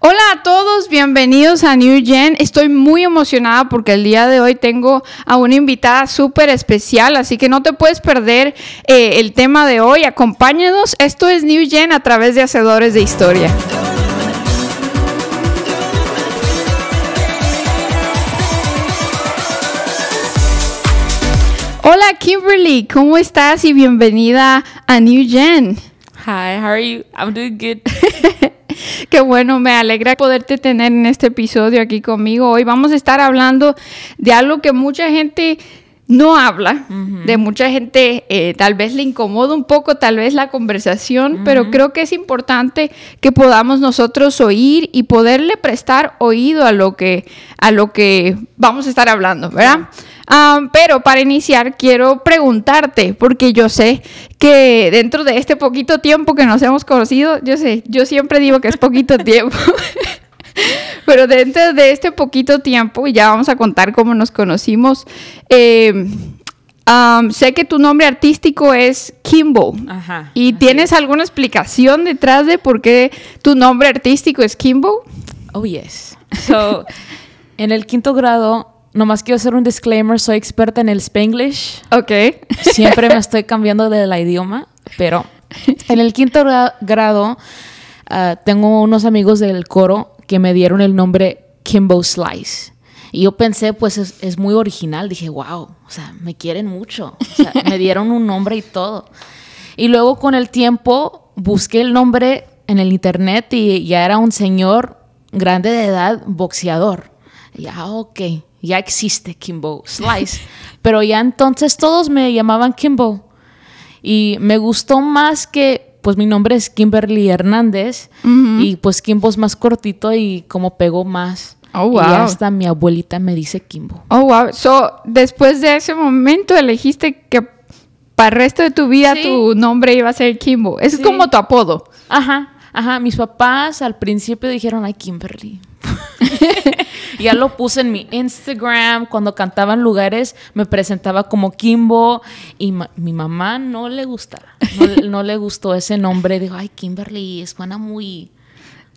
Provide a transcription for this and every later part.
Hola a todos, bienvenidos a New Gen. Estoy muy emocionada porque el día de hoy tengo a una invitada súper especial, así que no te puedes perder eh, el tema de hoy. Acompáñanos. Esto es New Gen a través de Hacedores de Historia. Hola Kimberly, ¿cómo estás? Y bienvenida a New Gen. Hi, how are you? I'm doing good. Qué bueno, me alegra poderte tener en este episodio aquí conmigo. Hoy vamos a estar hablando de algo que mucha gente no habla, de mucha gente eh, tal vez le incomoda un poco, tal vez la conversación, pero creo que es importante que podamos nosotros oír y poderle prestar oído a lo que, a lo que vamos a estar hablando, ¿verdad? Um, pero para iniciar quiero preguntarte, porque yo sé que dentro de este poquito tiempo que nos hemos conocido, yo sé, yo siempre digo que es poquito tiempo, pero dentro de este poquito tiempo, y ya vamos a contar cómo nos conocimos, eh, um, sé que tu nombre artístico es Kimbo. Ajá. ¿Y tienes alguna explicación detrás de por qué tu nombre artístico es Kimbo? Oh, yes. So, en el quinto grado, nomás quiero hacer un disclaimer, soy experta en el Spanglish. Ok. Siempre me estoy cambiando de la idioma, pero en el quinto gra- grado ah, tengo unos amigos del coro que me dieron el nombre Kimbo Slice. Y yo pensé, pues es, es muy original. Dije, wow, o sea, me quieren mucho. O sea, me dieron un nombre y todo. Y luego con el tiempo busqué el nombre en el internet y ya era un señor grande de edad, boxeador. Y ya, ok, ya existe Kimbo Slice. Pero ya entonces todos me llamaban Kimbo. Y me gustó más que, pues mi nombre es Kimberly Hernández. Y pues Kimbo es más cortito y como pegó más. Oh, Y wow. hasta mi abuelita me dice Kimbo. Oh, wow. So, después de ese momento elegiste que para el resto de tu vida Sí. tu nombre iba a ser Kimbo. Sí. es como tu apodo. Ajá, ajá. Mis papás al principio dijeron, ay, Kimberly. ya lo puse en mi Instagram. Cuando cantaba en lugares, me presentaba como Kimbo. Y mi mamá no le gustaba. No, le gustó ese nombre. Dijo, ay, Kimberly, suena muy.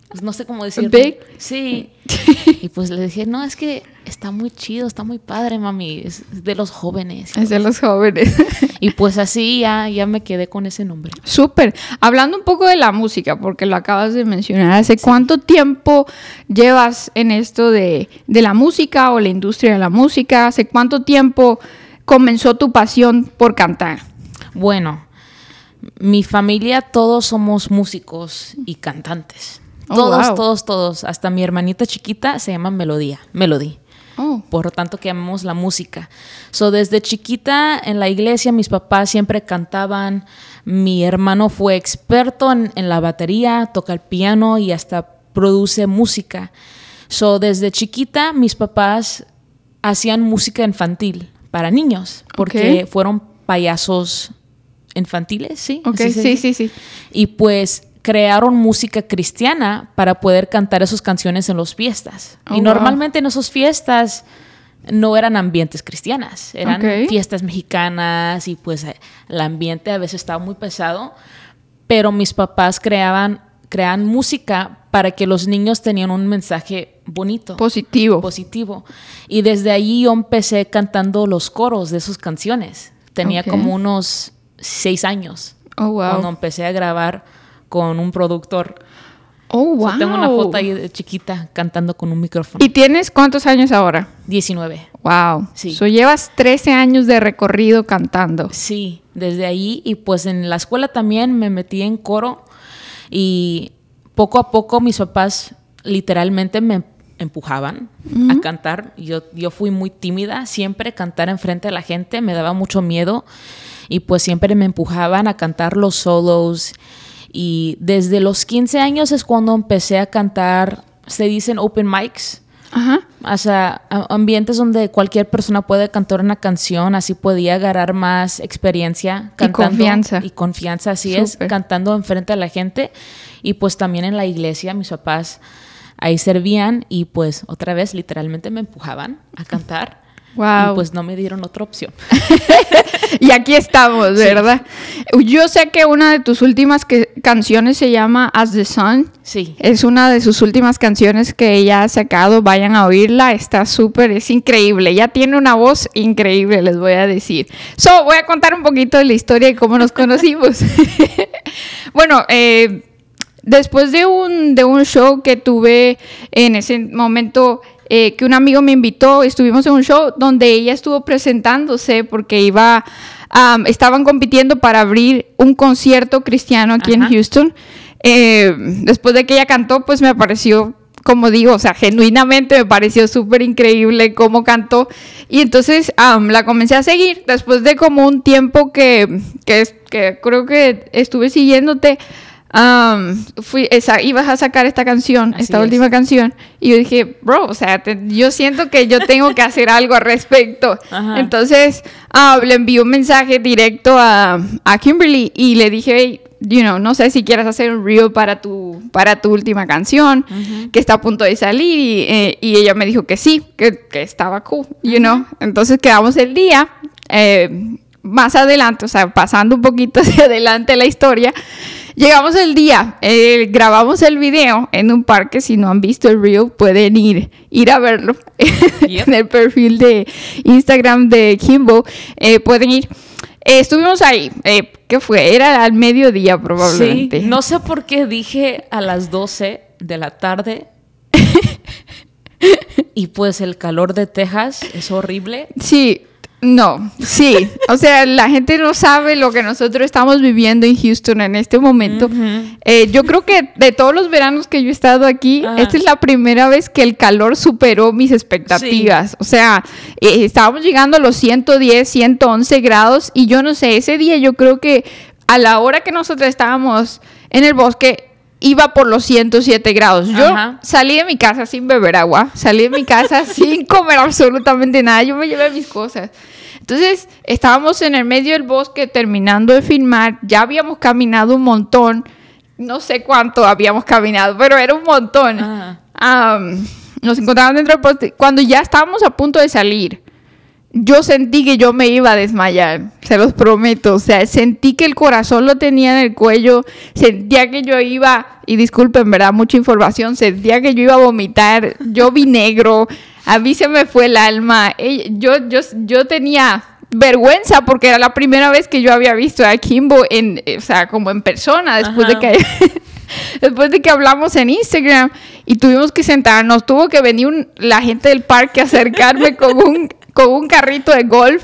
Pues, No sé cómo decirlo. Big. Sí. y pues le dije, no, es que está muy chido, está muy padre, mami. Es es de los jóvenes. Es de los jóvenes. Y pues así ya, ya me quedé con ese nombre. Súper. Hablando un poco de la música, porque lo acabas de mencionar, ¿hace cuánto tiempo llevas en esto de, de la música o la industria de la música? ¿Hace cuánto tiempo comenzó tu pasión por cantar? Bueno, mi familia todos somos músicos y cantantes. Oh, todos, wow. todos, todos. Hasta mi hermanita chiquita se llama Melodía, Melody. Oh, Por lo tanto que amamos la música. So, desde chiquita en la iglesia mis papás siempre cantaban. Mi hermano fue experto en, en la batería, toca el piano y hasta produce música. So, desde chiquita mis papás hacían música infantil para niños porque Ok. fueron payasos infantiles, ¿sí? ok, sí, sí, sí. Y pues crearon música cristiana para poder cantar esas canciones en las fiestas. Oh, y wow. normalmente en esas fiestas no eran ambientes cristianas, eran fiestas mexicanas y pues el ambiente a veces estaba muy pesado, pero mis papás creaban crean música para que los niños tenían un mensaje bonito Positivo. positivo. Y desde ahí yo empecé cantando los coros de sus canciones. Tenía como unos seis años Oh, wow. cuando empecé a grabar con un productor. Oh, wow. tengo una foto ahí de chiquita cantando con un micrófono. ¿Y tienes cuántos años ahora? 19. Wow. Sí. So, llevas 13 años de recorrido cantando. Sí, desde ahí. Y pues en la escuela también me metí en coro. Y poco a poco mis papás literalmente me empujaban a cantar. Yo, yo fui muy tímida, siempre cantar enfrente de la gente me daba mucho miedo. Y pues siempre me empujaban a cantar los solos. Y desde los 15 años es cuando empecé a cantar, se dicen open mics. Ajá. O sea, a- ambientes donde cualquier persona puede cantar una canción, así podía agarrar más experiencia Y confianza. Y confianza, así es, cantando enfrente de la gente. Y pues también en la iglesia, mis papás ahí servían y pues otra vez literalmente me empujaban a cantar. Wow. Y pues no me dieron otra opción. y aquí estamos, ¿verdad? Yo sé que una de tus últimas que- canciones se llama As the Sun. Sí. Es una de sus últimas canciones que ella ha sacado. Vayan a oírla. Está súper, es increíble. Ella tiene una voz increíble, les voy a decir. So, voy a contar un poquito de la historia y cómo nos conocimos. bueno, eh, después de un, de un show que tuve en ese momento, eh, que un amigo me invitó, estuvimos en un show donde ella estuvo presentándose porque iba, am, estaban compitiendo para abrir un concierto cristiano aquí en. Houston. Eh, después de que ella cantó, pues me pareció, como digo, o sea, genuinamente me pareció súper increíble cómo cantó. Y entonces la comencé a seguir. Después de como un tiempo que, que, que creo que estuve siguiéndote, am, fui, esa, ibas a sacar esta canción, Así esta es. última canción. Y yo dije, bro, o sea, te- yo siento que yo tengo que hacer algo al respecto. Ajá. Entonces, ah, le envié un mensaje directo a, a Kimberly y le dije, hey, you know, no sé si quieres hacer un reel para tu, para tu última canción, que está a punto de salir. Y, eh, y ella me dijo que sí, que, que estaba cool, you know. Entonces quedamos el día. eh, más adelante, o sea, pasando un poquito hacia adelante la historia, llegamos el día, eh, grabamos el video en un parque, si no han visto el reel, pueden ir, ir a verlo Yep. en el perfil de Instagram de Kimbo, eh, pueden ir. Eh, estuvimos ahí, eh, ¿qué fue? Era al mediodía probablemente. Sí. No sé por qué dije a las 12 de la tarde. y pues el calor de Texas es horrible. Sí, no, sí. O sea, la gente no sabe lo que nosotros estamos viviendo en Houston en este momento. Eh, yo creo que de todos los veranos que yo he estado aquí, esta es la primera vez que el calor superó mis expectativas. O sea, eh, estábamos llegando a los 110, 111 grados y yo no sé, ese día yo creo que a la hora que nosotros estábamos en el bosque, iba por los 107 grados. Yo Ajá. salí de mi casa sin beber agua, salí de mi casa sin comer absolutamente nada, yo me llevé mis cosas. Entonces, estábamos en el medio del bosque terminando de filmar, ya habíamos caminado un montón, no sé cuánto habíamos caminado, pero era un montón. Nos encontramos dentro del bosque. Cuando ya estábamos a punto de salir, yo sentí que yo me iba a desmayar, se los prometo. O sea, sentí que el corazón lo tenía en el cuello, sentía que yo iba, y disculpen, ¿verdad? Mucha información, sentía que yo iba a vomitar, yo vi negro, a mí se me fue el alma. Yo, yo, yo tenía vergüenza porque era la primera vez que yo había visto a Kimbo en, eh, o sea, como en persona, después de que después de que hablamos en Instagram y tuvimos que sentarnos, tuvo que venir un- la gente del parque a acercarme con un, con un carrito de golf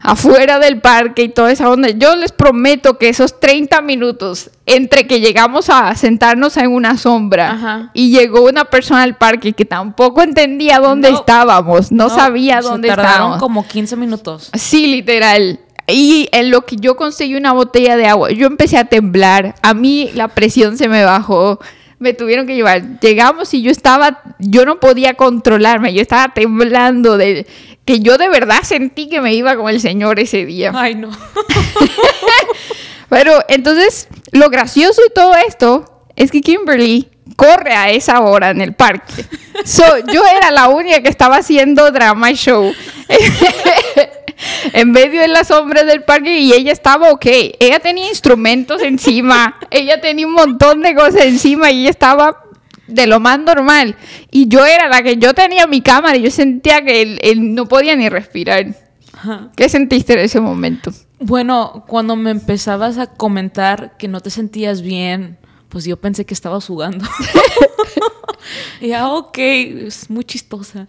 afuera del parque y toda esa onda. Yo les prometo que esos 30 minutos entre que llegamos a sentarnos en una sombra Ajá. y llegó una persona al parque que tampoco entendía dónde No. estábamos, no, sabía se dónde tardaron estábamos. como 15 minutos. Sí, literal. Y en lo que yo conseguí una botella de agua, yo empecé a temblar. A mí la presión se me bajó. Me tuvieron que llevar. Llegamos y yo estaba, yo no podía controlarme. Yo estaba temblando de que yo de verdad sentí que me iba con el Señor ese día. Ay, no. Pero entonces, lo gracioso de todo esto es que Kimberly corre a esa hora en el parque. So, yo era la única que estaba haciendo drama show en medio de las sombras del parque y ella estaba ok. Ella tenía instrumentos encima, ella tenía un montón de cosas encima y ella estaba de lo más normal. Y yo era la que yo tenía mi cámara y yo sentía que él, él no podía ni respirar. Ajá. ¿Qué sentiste en ese momento? Bueno, cuando me empezabas a comentar que no te sentías bien, pues yo pensé que estabas jugando. y ya, ok, es muy chistosa.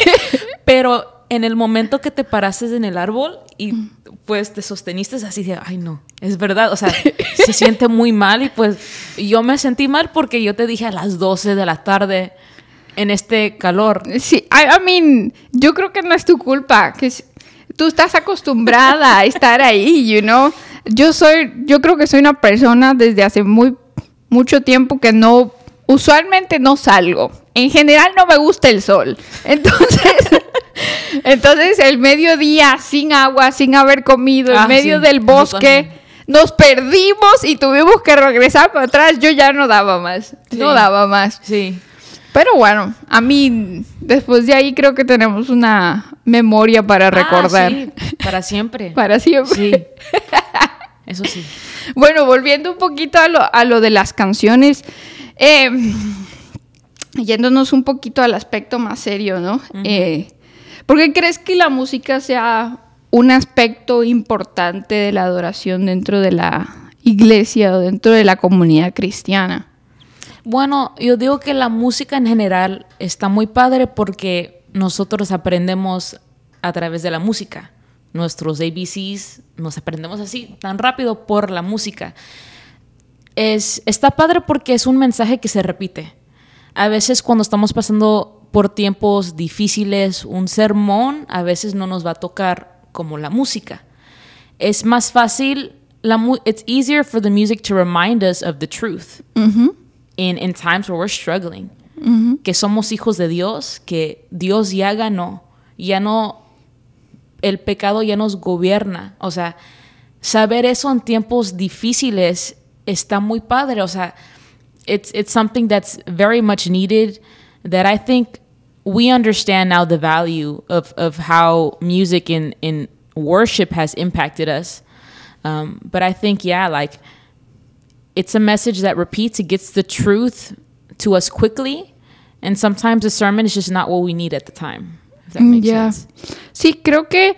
Pero en el momento que te paraste en el árbol y pues te sosteniste así de, ay no, es verdad, o sea, se siente muy mal y pues yo me sentí mal porque yo te dije a las 12 de la tarde en este calor. Sí, I, I mean, yo creo que no es tu culpa, que tú estás acostumbrada a estar ahí, you know. Yo soy, yo creo que soy una persona desde hace muy mucho tiempo que no, usualmente no salgo. En general no me gusta el sol. Entonces, entonces el mediodía sin agua, sin haber comido, en Ah, medio sí, del bosque. Nos perdimos y tuvimos que regresar para atrás. Yo ya no daba más. No daba más. Sí. Pero bueno, a mí, después de ahí creo que tenemos una, memoria para recordar. Ah, sí, para siempre. para siempre. Sí. Eso sí. Bueno, volviendo un poquito a lo, a lo de las canciones, eh, yéndonos un poquito al aspecto más serio, ¿no? Eh, ¿Por qué crees que la música sea un aspecto importante de la adoración dentro de la iglesia o dentro de la comunidad cristiana? Bueno, yo digo que la música en general está muy padre porque nosotros aprendemos a través de la música. Nuestros ABCs nos aprendemos así tan rápido por la música. Es, está padre porque es un mensaje que se repite. A veces cuando estamos pasando por tiempos difíciles, un sermón a veces no nos va a tocar como la música. Es más fácil, la it's easier for the music to remind us of the truth in, in times where we're struggling. Que somos hijos de Dios, que Dios ya ganó, ya no, el pecado ya nos gobierna. O sea, saber eso en tiempos difíciles está muy padre. O sea, it's, it's something that's very much needed that I think we understand now the value of, of how music in, in worship has impacted us. Um, but I think, yeah, like it's a message that repeats, it gets the truth to us quickly. And sometimes a sermon is just not what we need at the time. If that makes Ya. sense. Sí, creo que,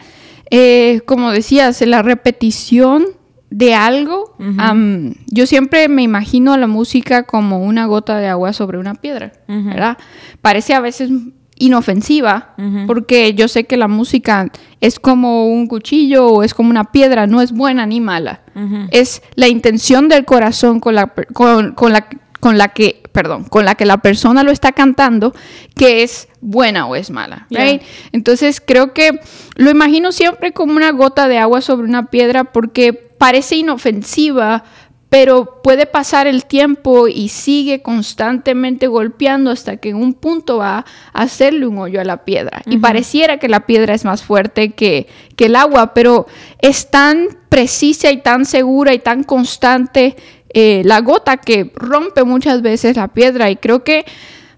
eh, como decías, la repetición de algo, am, yo siempre me imagino a la música como una gota de agua sobre una piedra, ¿verdad? Parece a veces inofensiva, porque yo sé que la música es como un cuchillo o es como una piedra, no es buena ni mala. Es la intención del corazón con la, con, con la, con la que, perdón, con la que la persona lo está cantando, que es buena o es mala, Yeah. right? Entonces creo que lo imagino siempre como una gota de agua sobre una piedra porque parece inofensiva, pero puede pasar el tiempo y sigue constantemente golpeando hasta que en un punto va a hacerle un hoyo a la piedra. Y pareciera que la piedra es más fuerte que, que el agua, pero es tan precisa y tan segura y tan constante eh, la gota que rompe muchas veces la piedra. Y creo que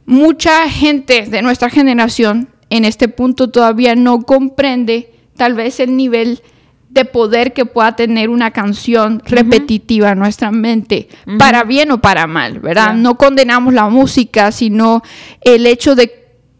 mucha gente de nuestra generación en este punto todavía no comprende tal vez el nivel de poder que pueda tener una canción repetitiva en nuestra mente, para bien o para mal, ¿verdad? No condenamos la música, sino el hecho de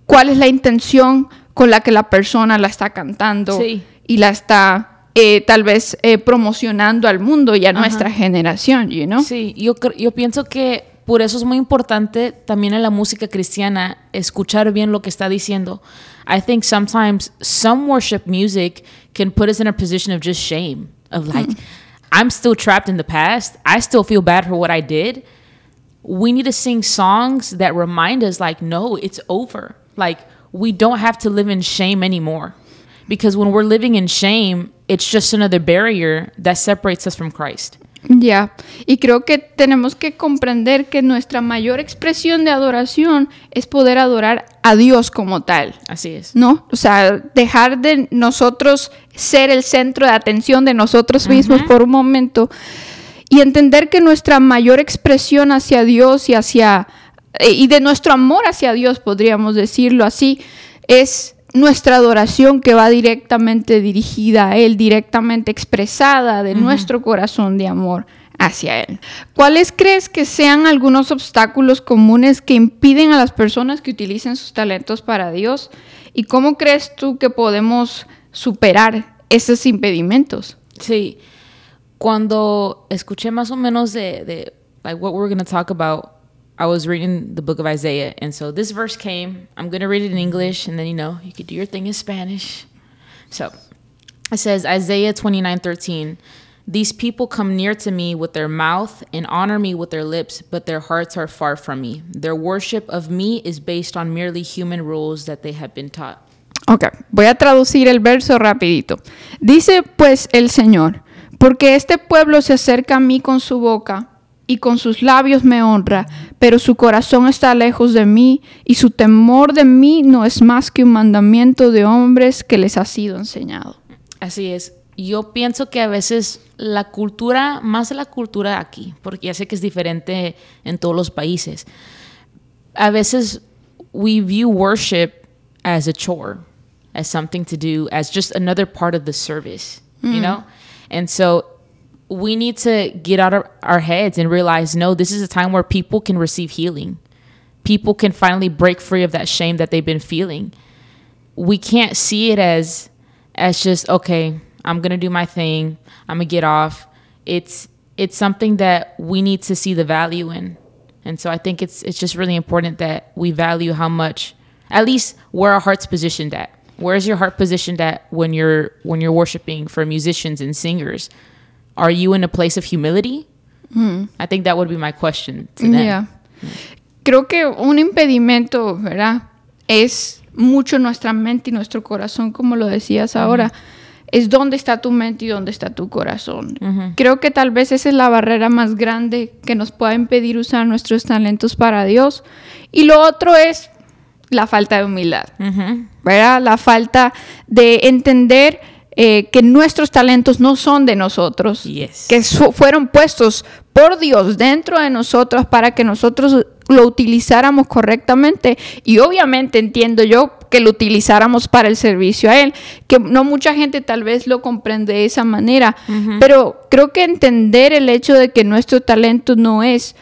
cuál es la intención con la que la persona la está cantando Sí. y la está eh, tal vez eh, promocionando al mundo y a nuestra generación, you know? Sí, yo, yo pienso que por eso es muy importante también en la música cristiana escuchar bien lo que está diciendo. I think sometimes some worship music can put us in a position of just shame, of like, I'm still trapped in the past. I still feel bad for what I did. We need to sing songs that remind us, like, no, it's over. Like, we don't have to live in shame anymore. Because when we're living in shame, it's just another barrier that separates us from Christ. Ya, y creo que tenemos que comprender que nuestra mayor expresión de adoración es poder adorar a Dios como tal, Así es. ¿no? O sea, dejar de nosotros ser el centro de atención de nosotros mismos por un momento y entender que nuestra mayor expresión hacia Dios y hacia eh, y de nuestro amor hacia Dios, podríamos decirlo así, es nuestra adoración que va directamente dirigida a Él, directamente expresada de nuestro corazón de amor hacia Él. ¿Cuáles crees que sean algunos obstáculos comunes que impiden a las personas que utilicen sus talentos para Dios? ¿Y cómo crees tú que podemos superar esos impedimentos? Sí. Cuando escuché más o menos de, de like what we're going to talk about, I was reading the book of Isaiah, and so this verse came. I'm going to read it in English, and then you know you could do your thing in Spanish. So it says Isaiah 29:13. These people come near to me with their mouth and honor me with their lips, but their hearts are far from me. Their worship of me is based on merely human rules that they have been taught. Ok, voy a traducir el verso rapidito. Dice pues el Señor, porque este pueblo se acerca a mí con su boca y con sus labios me honra, pero su corazón está lejos de mí y su temor de mí no es más que un mandamiento de hombres que les ha sido enseñado. Así es. Yo pienso que a veces la cultura, más la cultura aquí, porque ya sé que es diferente en todos los países, a veces we view worship as a chore. As something to do, as just another part of the service, you hmm. know? And so we need to get out of our heads and realize no, this is a time where people can receive healing. People can finally break free of that shame that they've been feeling. We can't see it as as just okay, I'm going to do my thing. I'm going to get off. It's it's something that we need to see the value in. And so I think it's it's just really important that we value how much at least where our heart's positioned at. Where's your heart positioned at when you're when you're worshiping for musicians and singers? Are you in a place of humility? Hmm. I think that would be my question to them. Yeah. Creo que un impedimento, ¿verdad? Es mucho nuestra mente y nuestro corazón, como lo decías ahora. Es dónde está tu mente y dónde está tu corazón. Creo que tal vez esa es la barrera más grande que nos pueda impedir usar nuestros talentos para Dios. Y lo otro es la falta de humildad, ¿verdad? La falta de entender eh, que nuestros talentos no son de nosotros, Yes. que fueron puestos por Dios dentro de nosotros para que nosotros lo utilizáramos correctamente y obviamente entiendo yo que lo utilizáramos para el servicio a Él, que no mucha gente tal vez lo comprende de esa manera, pero creo que entender el hecho de que nuestro talento no es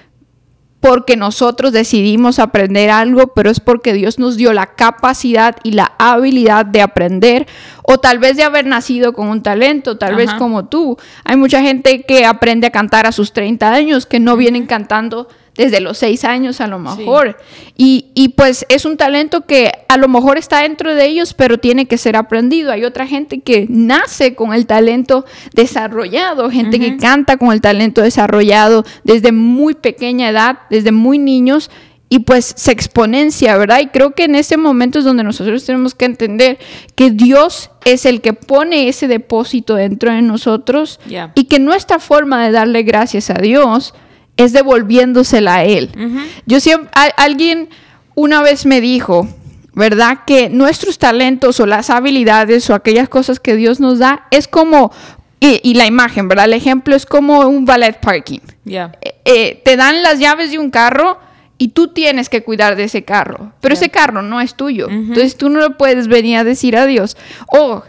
porque nosotros decidimos aprender algo, pero es porque Dios nos dio la capacidad y la habilidad de aprender, o tal vez de haber nacido con un talento, tal vez como tú. Hay mucha gente que aprende a cantar a sus 30 años, que no vienen cantando desde los 6 años a lo mejor. Y, y pues es un talento que a lo mejor está dentro de ellos, pero tiene que ser aprendido. Hay otra gente que nace con el talento desarrollado, gente que canta con el talento desarrollado desde muy pequeña edad, desde muy niños. Y pues se exponencia, ¿verdad? Y creo que en ese momento es donde nosotros tenemos que entender que Dios es el que pone ese depósito dentro de nosotros y que nuestra forma de darle gracias a Dios es devolviéndosela a Él. Yo siempre, a- alguien una vez me dijo, ¿verdad? Que nuestros talentos o las habilidades o aquellas cosas que Dios nos da es como, y, y la imagen, ¿verdad? El ejemplo es como un valet parking. Yeah. Eh, eh, te dan las llaves de un carro y tú tienes que cuidar de ese carro, pero ese carro no es tuyo. Entonces tú no le puedes venir a decir a Dios, oh,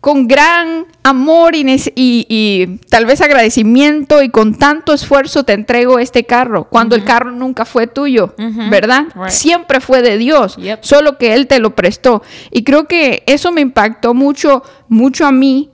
con gran amor y, nece- y- y tal vez agradecimiento y con tanto esfuerzo te entrego este carro, cuando el carro nunca fue tuyo, ¿verdad? Right. Siempre fue de Dios, Yep. solo que Él te lo prestó. Y creo que eso me impactó mucho, mucho a mí.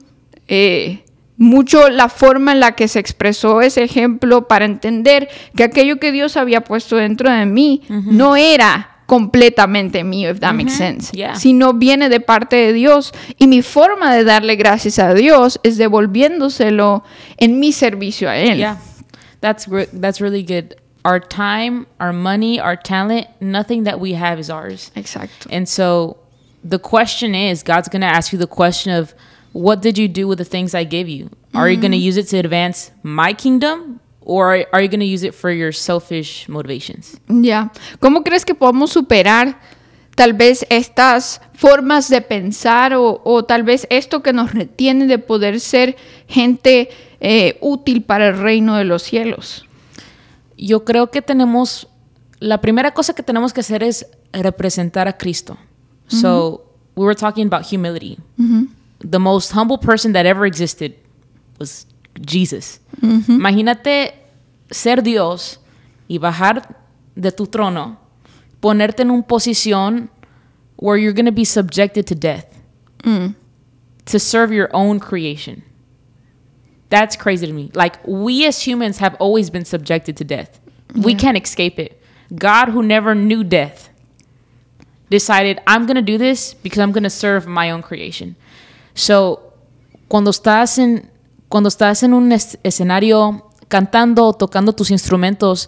eh, mucho la forma en la que se expresó ese ejemplo para entender que aquello que Dios había puesto dentro de mí no era completamente mío, if that makes sense, Yeah. sino viene de parte de Dios y mi forma de darle gracias a Dios es devolviéndoselo en mi servicio a Él. Yeah, that's re- that's really good. Our time, our money, our talent, nothing that we have is ours. Exacto. And so the question is, God's going to ask you the question of, what did you do with the things I gave you? Are you going to mm. use it to advance my kingdom, or are, you going to use it for your selfish motivations? Ya. ¿Cómo crees que podemos superar tal vez estas formas de pensar o, o tal vez esto que nos retiene de poder ser gente eh, útil para el reino de los cielos? Yo creo que tenemos, la primera cosa que tenemos que hacer es representar a Cristo. So, we were talking about humility. The most humble person that ever existed was Jesus. Mm-hmm. Imagínate ser Dios y bajar de tu trono, ponerte en una posición where you're going to be subjected to death mm. to serve your own creation. That's crazy to me. Like we as humans have always been subjected to death. We can't escape it. God who never knew death decided I'm going to do this because I'm going to serve my own creation. So, cuando estás en cuando estás en un es- escenario cantando, tocando tus instrumentos,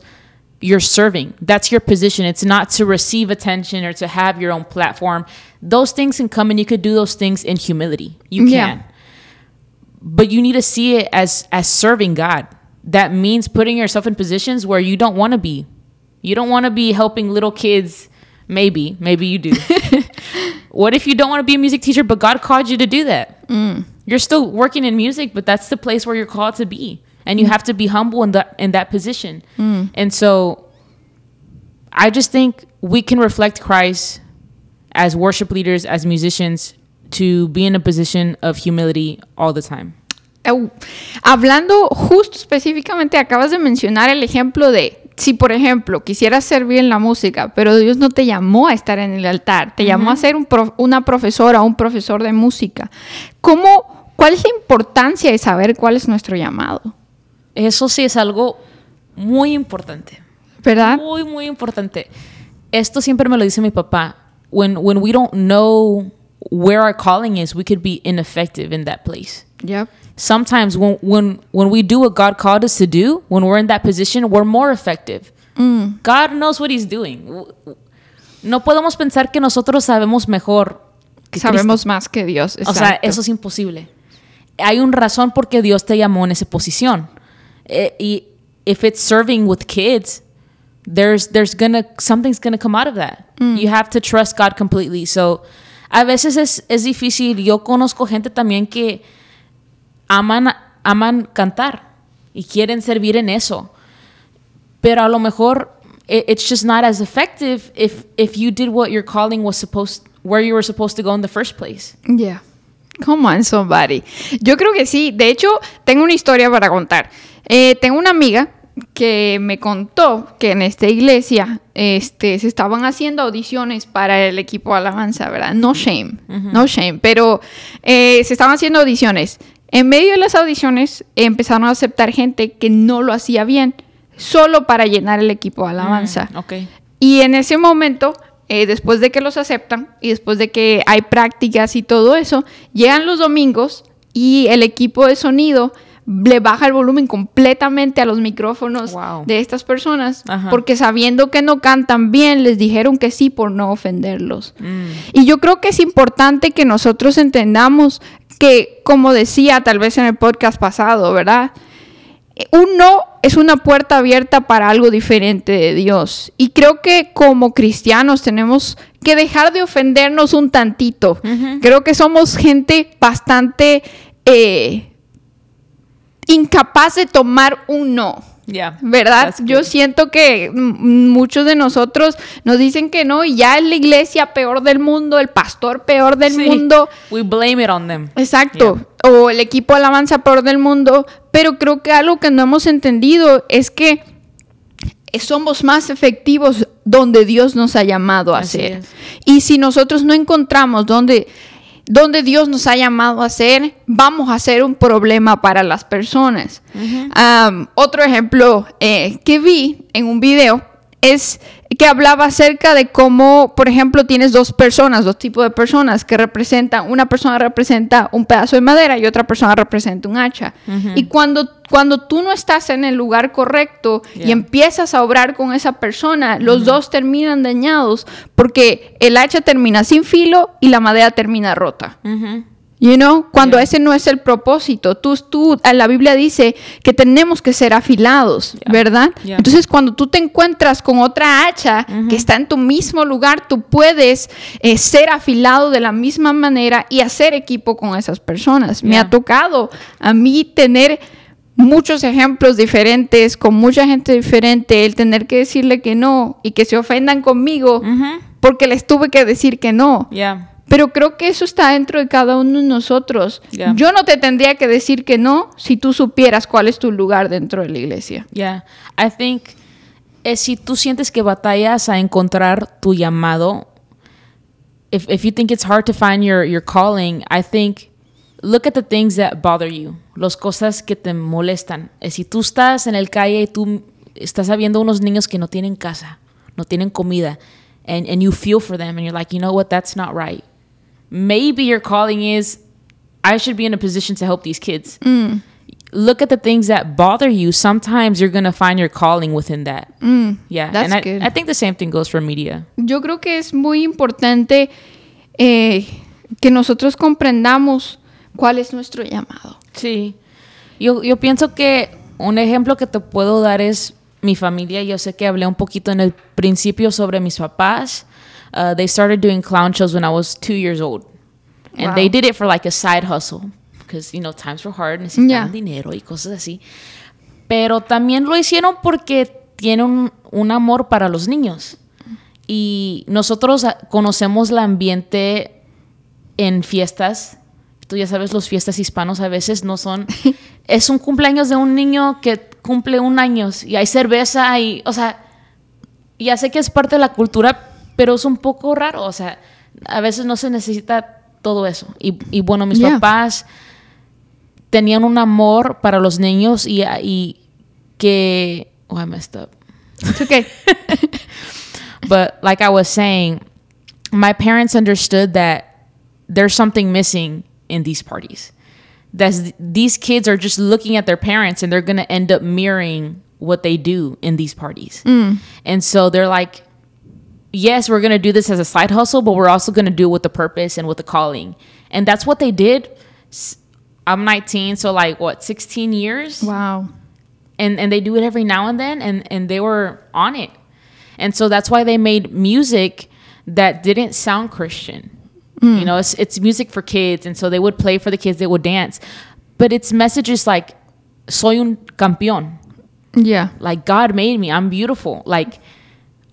you're serving. That's your position. It's not to receive attention or to have your own platform. Those things can come and you could do those things in humility. You Yeah. can but you need to see it as as serving God. That means putting yourself in positions where you don't want to be. You don't want to be helping little kids. Maybe, maybe you do. what if you don't want to be a music teacher, but God called you to do that? Mm. You're still working in music, but that's the place where you're called to be, and you have to be humble in that in that position. And so, I just think we can reflect Christ as worship leaders, as musicians, to be in a position of humility all the time. Eu- Hablando justo específicamente, acabas de mencionar el ejemplo de si, por ejemplo, quisieras servir en la música, pero Dios no te llamó a estar en el altar, te llamó a ser un prof- una profesora un profesor de música. ¿Cómo, ¿Cuál es la importancia de saber cuál es nuestro llamado? Eso sí es algo muy importante. ¿Verdad? Muy, muy importante. Esto siempre me lo dice mi papá. When, when we don't know where our calling is, we could be ineffective in that place. Yep. Sometimes when, when, when we do what God called us to do, when we're in that position, we're more effective. God knows what he's doing. No podemos pensar que nosotros sabemos mejor que Sabemos más que Dios. Cristo. O sea, exacto. eso es imposible. Hay una razón por qué Dios te llamó en esa posición. Eh, y if it's serving with kids, there's there's gonna something's gonna come out of that. You have to trust God completely. So a veces es, es difícil. Yo conozco gente también que aman aman cantar y quieren servir en eso. Pero a lo mejor it- it's just not as effective if if you did what your calling was supposed where you were supposed to go in the first place. Yeah. Come on, somebody. Yo creo que sí. De hecho, tengo una historia para contar. Eh, tengo una amiga que me contó que en esta iglesia este, se estaban haciendo audiciones para el equipo de alabanza, ¿verdad? No shame, no shame, pero eh, se estaban haciendo audiciones. En medio de las audiciones empezaron a aceptar gente que no lo hacía bien, solo para llenar el equipo de alabanza. Mm, ok. Y en ese momento, eh, después de que los aceptan y después de que hay prácticas y todo eso, llegan los domingos y el equipo de sonido le baja el volumen completamente a los micrófonos Wow. de estas personas Ajá. porque sabiendo que no cantan bien les dijeron que sí por no ofenderlos. Mm. Y yo creo que es importante que nosotros entendamos que, como decía tal vez en el podcast pasado, ¿verdad? Un no es una puerta abierta para algo diferente de Dios. Y creo que como cristianos tenemos que dejar de ofendernos un tantito. Creo que somos gente bastante eh, incapaz de tomar un no. Yeah. ¿Verdad? Yo siento que muchos de nosotros nos dicen que no y ya es la iglesia peor del mundo, el pastor peor del Sí. mundo. We blame it on them. Exacto. O el equipo de alabanza peor del mundo. Pero creo que algo que no hemos entendido es que somos más efectivos donde Dios nos ha llamado a Así ser. es. Y si nosotros no encontramos donde, donde Dios nos ha llamado a ser, vamos a ser un problema para las personas. Am, otro ejemplo eh, que vi en un video es que hablaba acerca de cómo, por ejemplo, tienes dos personas, dos tipos de personas que representan, una persona representa un pedazo de madera y otra persona representa un hacha. Y cuando, cuando tú no estás en el lugar correcto y empiezas a obrar con esa persona, los dos terminan dañados porque el hacha termina sin filo y la madera termina rota. You know, cuando Yeah. ese no es el propósito, tú, tú, la Biblia dice que tenemos que ser afilados, Yeah. ¿verdad? Yeah. Entonces, cuando tú te encuentras con otra hacha que está en tu mismo lugar, tú puedes eh, ser afilado de la misma manera y hacer equipo con esas personas. Me ha tocado a mí tener muchos ejemplos diferentes, con mucha gente diferente, el tener que decirle que no y que se ofendan conmigo porque les tuve que decir que no. Yeah. Pero creo que eso está dentro de cada uno de nosotros. Yeah. Yo no te tendría que decir que no si tú supieras cuál es tu lugar dentro de la iglesia. Yeah. I think eh, si tú sientes que batallas a encontrar tu llamado, if, if you think it's hard to find your, your calling, I think look at the things that bother you, las cosas que te molestan. Eh, Si tú estás en el calle y tú estás viendo unos niños que no tienen casa, no tienen comida, and, and you feel for them and you're like, you know what, that's not right. Maybe your calling is, I should be in a position to help these kids look at the things that bother you. Sometimes you're gonna find your calling within that. yeah, that's and I, good. I think the same thing goes for media. Yo creo que es muy importante eh, que nosotros comprendamos cuál es nuestro llamado. Sí, yo, yo pienso que un ejemplo que te puedo dar es mi familia. Yo sé que hablé un poquito en el principio sobre mis papás. Uh, they started doing clown shows when I was two years old, and Wow. they did it for like a side hustle because you know times were hard, necesitaban Yeah. dinero y cosas así. Pero también lo hicieron porque tienen un, un amor para los niños. Y nosotros ah, conocemos el ambiente en fiestas. Tú ya sabes, los fiestas hispanos a veces no son... es un cumpleaños de un niño que cumple un año y hay cerveza y, o sea, ya sé que es parte de la cultura, pero es un poco raro, o sea, a veces no se necesita todo eso. Y, y bueno, mis Yeah. papás tenían un amor para los niños y, y que... Oh, I messed up. It's okay. But like I was saying, my parents understood that there's something missing in these parties. That these kids are just looking at their parents and they're going to end up mirroring what they do in these parties. And so they're like, yes, we're going to do this as a side hustle, but we're also going to do it with a purpose and with a calling. And that's what they did. I'm 19, so like what, 16 years? Wow. and and they do it every now and then and and they were on it and so that's why they made music that didn't sound christian hmm. you know it's it's music for kids and so they would play for the kids they would dance but it's messages like soy un campeón Yeah. like god made me i'm beautiful like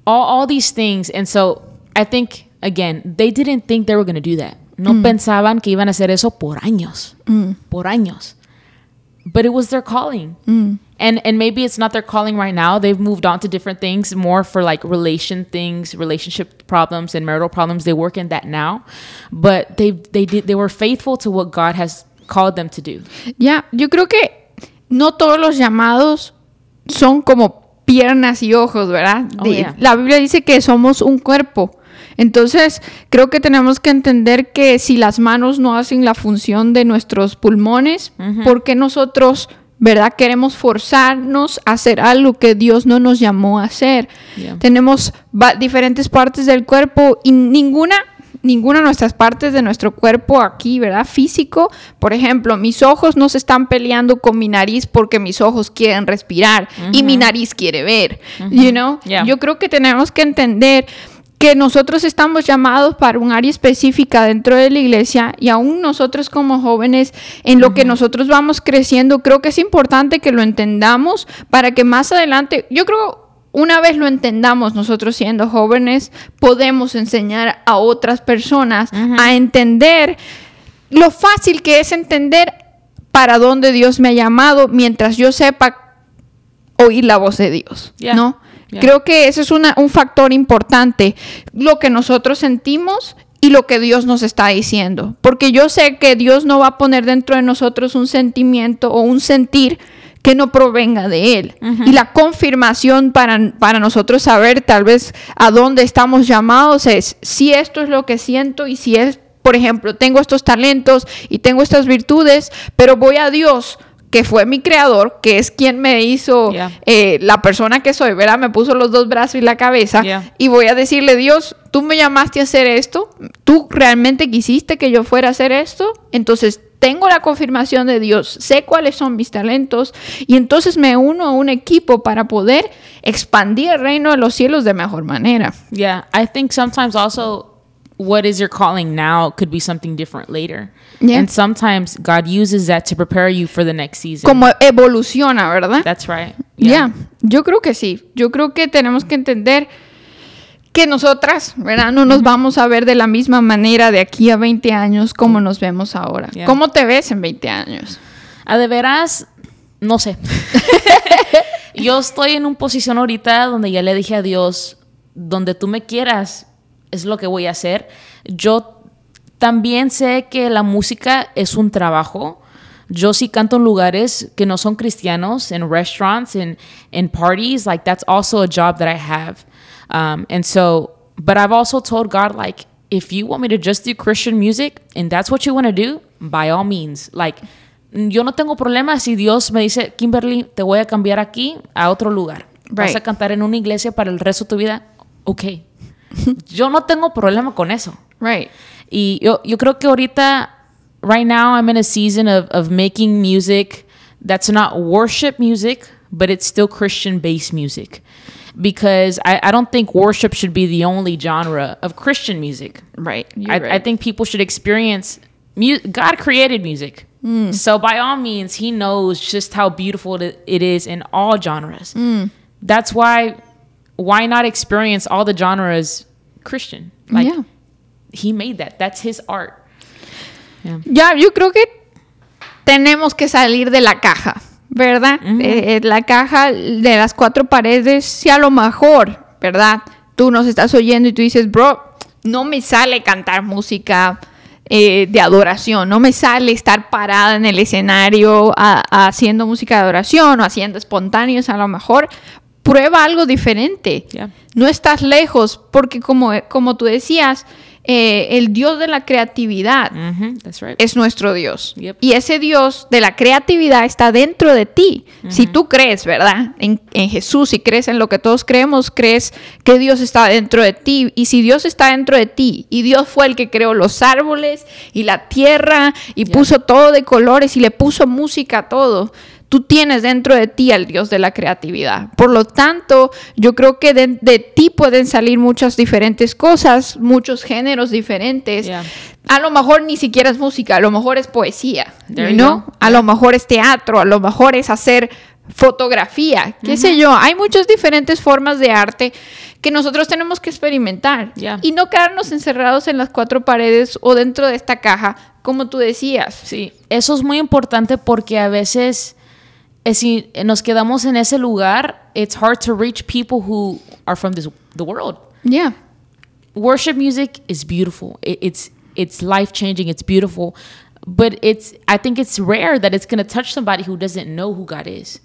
all, all these things. And so i think again they didn't think they were going to do that. No mm. pensaban que iban a hacer eso por años mm. por años. But it was their calling. Mm. And and maybe it's not their calling right now. They've moved on to different things more for like relation things relationship problems and marital problems. They work in that now. But they they did they were faithful to what god has called them to do. Yeah, yo creo que no todos los llamados son como piernas y ojos, ¿verdad? Oh, yeah. La Biblia dice que somos un cuerpo. Entonces, creo que tenemos que entender que si las manos no hacen la función de nuestros pulmones, ¿por qué nosotros, verdad, queremos forzarnos a hacer algo que Dios no nos llamó a hacer? Yeah. Tenemos diferentes partes del cuerpo y ninguna ninguna de nuestras partes de nuestro cuerpo aquí, ¿verdad? Físico, por ejemplo, mis ojos no se están peleando con mi nariz porque mis ojos quieren respirar y mi nariz quiere ver, you know? Yeah. Yo creo que tenemos que entender que nosotros estamos llamados para un área específica dentro de la iglesia y aún nosotros como jóvenes, en lo que nosotros vamos creciendo, creo que es importante que lo entendamos para que más adelante, yo creo, una vez lo entendamos nosotros siendo jóvenes, podemos enseñar a otras personas a entender lo fácil que es entender para dónde Dios me ha llamado mientras yo sepa oír la voz de Dios, Yeah. ¿no? Yeah. Creo que ese es una- un factor importante, lo que nosotros sentimos y lo que Dios nos está diciendo. Porque yo sé que Dios no va a poner dentro de nosotros un sentimiento o un sentir que no provenga de Él. Y la confirmación para, para nosotros saber tal vez a dónde estamos llamados es si esto es lo que siento y si es, por ejemplo, tengo estos talentos y tengo estas virtudes, pero voy a Dios que fue mi creador, que es quien me hizo Yeah. eh, la persona que soy, ¿verdad? Me puso los dos brazos y la cabeza. Yeah. Y voy a decirle, Dios, tú me llamaste a hacer esto, tú realmente quisiste que yo fuera a hacer esto, entonces tengo la confirmación de Dios, sé cuáles son mis talentos y entonces me uno a un equipo para poder expandir el reino de los cielos de mejor manera. Yeah, I think sometimes also what is your calling now could be something different later. Yeah. And sometimes God uses that to prepare you for the next season. Como evoluciona, ¿verdad? That's right. Ya, yo creo que sí. Yo creo que tenemos que entender que nosotras, ¿verdad? No nos vamos a ver de la misma manera de aquí a 20 años como nos vemos ahora. Yeah. ¿Cómo te ves en 20 años? A de veras, no sé. Yo estoy en una posición ahorita donde ya le dije a Dios, donde tú me quieras, es lo que voy a hacer. Yo también sé que la música es un trabajo. Yo sí canto en lugares que no son cristianos, en restaurants, en in parties. Like that's also a job that I have. Um, and so, but I've also told God, like, if you want me to just do Christian music and that's what you want to do, by all means. Like, yo no tengo problema si Dios me dice, Kimberly, te voy a cambiar aquí a otro lugar. Right. Vas a cantar en una iglesia para el resto de tu vida. Ok. yo no tengo problema con eso. Right. Y yo, yo creo que ahorita, right now, I'm in a season of, of making music that's not worship music, but it's still Christian based music. Because I, I don't think worship should be the only genre of Christian music. Right. I, I think people should experience mu- God created music. Hmm. So by all means, he knows just how beautiful it is in all genres. Hmm. That's why why not experience all the genres Christian? Like Yeah. he made that. That's his art. Yeah. Ya, yo creo que tenemos que salir de la caja, ¿verdad? Eh, eh, la caja de las cuatro paredes, si a lo mejor, ¿verdad? Tú nos estás oyendo y tú dices, bro, no me sale cantar música eh, de adoración, no me sale estar parada en el escenario a- a- haciendo música de adoración o haciendo espontáneos, a lo mejor prueba algo diferente. Yeah. No estás lejos, porque como, como tú decías, eh, el Dios de la creatividad That's right. es nuestro Dios. Yep. Y ese Dios de la creatividad está dentro de ti. Si tú crees, ¿verdad? En, en Jesús, si crees en lo que todos creemos, crees que Dios está dentro de ti. Y si Dios está dentro de ti, y Dios fue el que creó los árboles y la tierra, y puso todo de colores y le puso música a todo. Tú tienes dentro de ti al Dios de la creatividad. Por lo tanto, yo creo que de, de ti pueden salir muchas diferentes cosas, muchos géneros diferentes. Yeah. A lo mejor ni siquiera es música, a lo mejor es poesía, ¿no? A lo mejor es teatro, a lo mejor es hacer fotografía, qué sé yo. Hay muchas diferentes formas de arte que nosotros tenemos que experimentar Yeah. y no quedarnos encerrados en las cuatro paredes o dentro de esta caja, como tú decías. Sí, eso es muy importante porque a veces Eh, si eh, nos quedamos en ese lugar, it's hard to reach people who are from this, the world. Yeah. Worship music is beautiful. It, it's it's life changing. It's beautiful, but it's I think it's rare that it's gonna touch somebody who doesn't know who God is,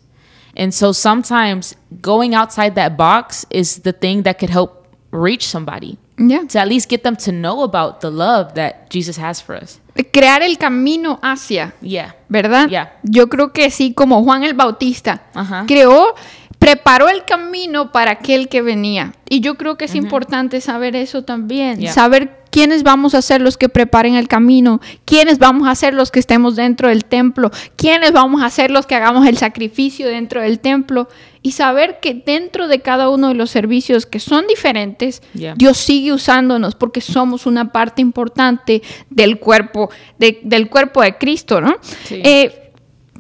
and so sometimes going outside that box is the thing that could help reach somebody Yeah. to at least get them to know about the love that Jesus has for us. Crear el camino hacia. Yeah. ¿verdad? Yo creo que sí, como Juan el Bautista creó, preparó el camino para aquel que venía. Y yo creo que es importante saber eso también, saber quiénes vamos a ser los que preparen el camino, quiénes vamos a ser los que estemos dentro del templo, quiénes vamos a ser los que hagamos el sacrificio dentro del templo y saber que dentro de cada uno de los servicios que son diferentes, Ya. Dios sigue usándonos porque somos una parte importante del cuerpo, de- del cuerpo de Cristo, ¿no? Sí. Eh,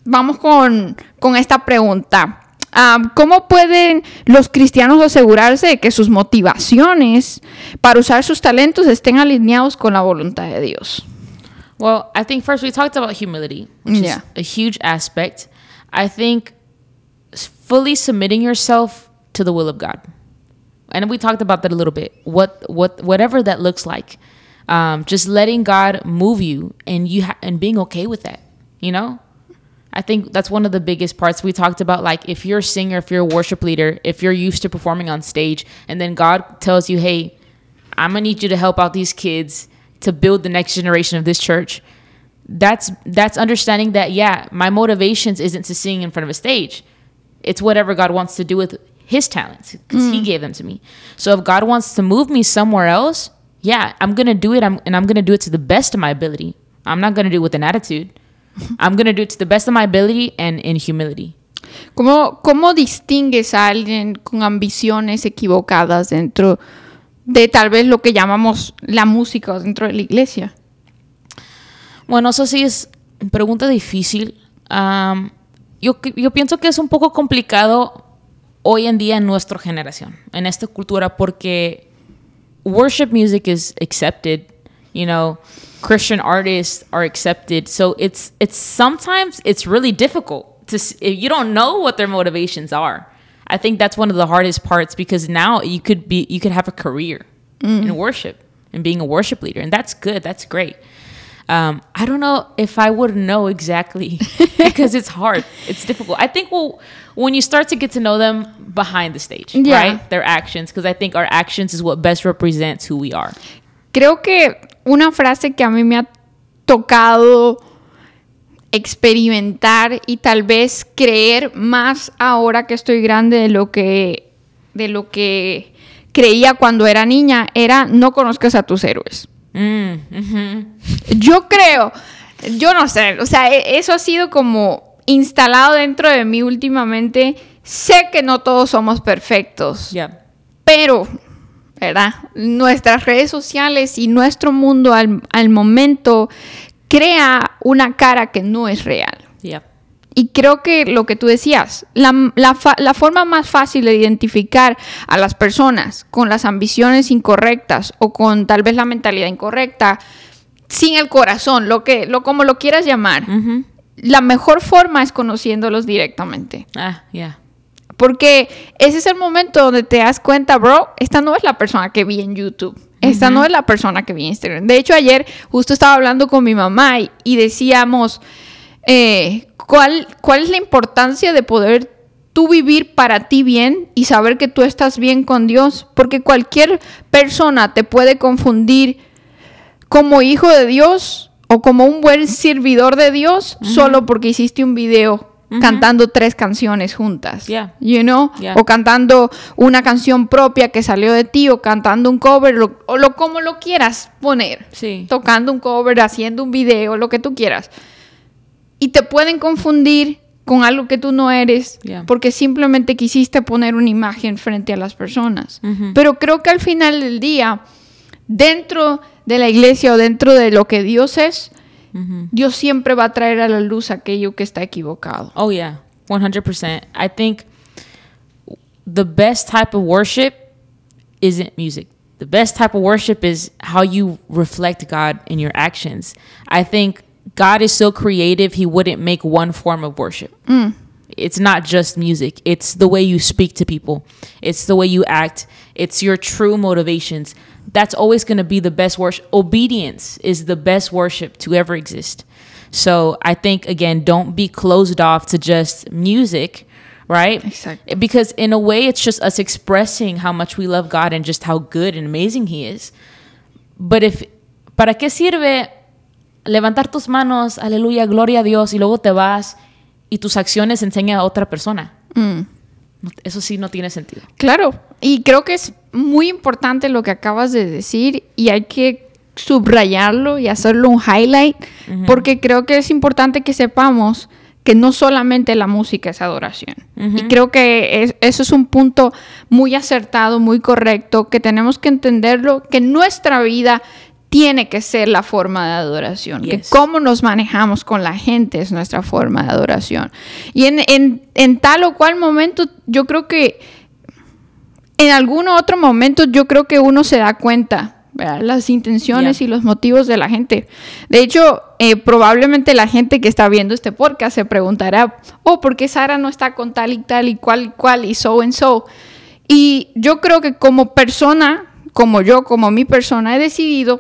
vamos con, con esta pregunta. Ah, ¿Cómo pueden los cristianos asegurarse de que sus motivaciones para usar sus talentos estén alineados con la voluntad de Dios? Well, I think first we talked about humility, which Yeah. is a huge aspect. I think fully submitting yourself to the will of God, and we talked about that a little bit. What what whatever that looks like, um, just letting God move you, and you ha- and being okay with that. You know, I think that's one of the biggest parts we talked about. Like if you're a singer, if you're a worship leader, if you're used to performing on stage, and then God tells you, "Hey, I'm gonna need you to help out these kids to build the next generation of this church." That's that's understanding that yeah, my motivations isn't to sing in front of a stage. It's whatever God wants to do with His talents because He gave them to me. So if God wants to move me somewhere else, yeah, I'm gonna do it. I'm, and I'm gonna do it to the best of my ability. I'm not gonna do it with an attitude. I'm gonna do it to the best of my ability and in humility. ¿Cómo, ¿Cómo distingues a alguien con ambiciones equivocadas dentro de tal vez lo que llamamos la música o dentro de la iglesia? Bueno, eso sí es pregunta difícil. Am, yo, yo pienso que es un poco complicado hoy en día en nuestra generación, en esta cultura, porque worship music is accepted, you know, Christian artists are accepted. So it's it's sometimes it's really difficult to if you don't know what their motivations are. I think that's one of the hardest parts because now you could be you could have a career mm. in worship and being a worship leader, and that's good. That's great. Um, I don't know if I would know exactly because it's hard. It's difficult. I think well, when you start to get to know them behind the stage, Yeah. right? Their actions, because I think our actions is what best represents who we are. Creo que una frase que a mí me ha tocado experimentar y tal vez creer más ahora que estoy grande de lo que de lo que creía cuando era niña era no conozcas a tus héroes. Mm. Yo creo, yo no sé, o sea, e- eso ha sido como instalado dentro de mí últimamente. Sé que no todos somos perfectos, Yeah. pero, ¿verdad? Nuestras redes sociales y nuestro mundo al, al momento crea una cara que no es real. Yeah. Y creo que lo que tú decías, la, la fa- la forma más fácil de identificar a las personas con las ambiciones incorrectas o con tal vez la mentalidad incorrecta sin el corazón, lo que, lo como lo quieras llamar. La mejor forma es conociéndolos directamente. Ah, yeah. Porque ese es el momento donde te das cuenta, bro, esta no es la persona que vi en YouTube. Esta no es la persona que vi en Instagram. De hecho, ayer justo estaba hablando con mi mamá y, y decíamos, eh, ¿cuál, ¿cuál es la importancia de poder tú vivir para ti bien y saber que tú estás bien con Dios? Porque cualquier persona te puede confundir como hijo de Dios o como un buen servidor de Dios solo porque hiciste un video cantando tres canciones juntas. Yeah. You know? Yeah. O cantando una canción propia que salió de ti o cantando un cover lo- o lo como lo quieras poner. Sí. Tocando un cover, haciendo un video, lo que tú quieras. Y te pueden confundir con algo que tú no eres Yeah. porque simplemente quisiste poner una imagen frente a las personas. Pero creo que al final del día, dentro de la iglesia o dentro de lo que Dios es. Dios siempre va a traer a la luz aquello que está equivocado. Oh yeah, one hundred percent. I think the best type of worship isn't music. The best type of worship is how you reflect God in your actions. I think God is so creative; He wouldn't make one form of worship. Mm. It's not just music. It's the way you speak to people. It's the way you act. It's your true motivations. That's always going to be the best worship. Obedience is the best worship to ever exist. So I think again, don't be closed off to just music, right? Exactly. Because in a way, it's just us expressing how much we love God and just how good and amazing He is. But if, ¿para qué sirve levantar tus manos, aleluya, gloria a Dios, y luego te vas y tus acciones enseñan a otra persona? No- Eso sí no tiene sentido. Claro, y creo que es muy importante lo que acabas de decir y hay que subrayarlo y hacerlo un highlight porque creo que es importante que sepamos que no solamente la música es adoración. Y creo que es- eso es un punto muy acertado, muy correcto, que tenemos que entenderlo, que nuestra vida tiene que ser la forma de adoración, que cómo nos manejamos con la gente es nuestra forma de adoración. Y en, en- en tal o cual momento, yo creo que en algún otro momento yo creo que uno se da cuenta, ¿verdad? Las intenciones y los motivos de la gente. De hecho, eh, probablemente la gente que está viendo este podcast se preguntará, oh, ¿por qué Sara no está con tal y tal y cual y cual y so and so? Y yo creo que como persona, como yo, como mi persona, he decidido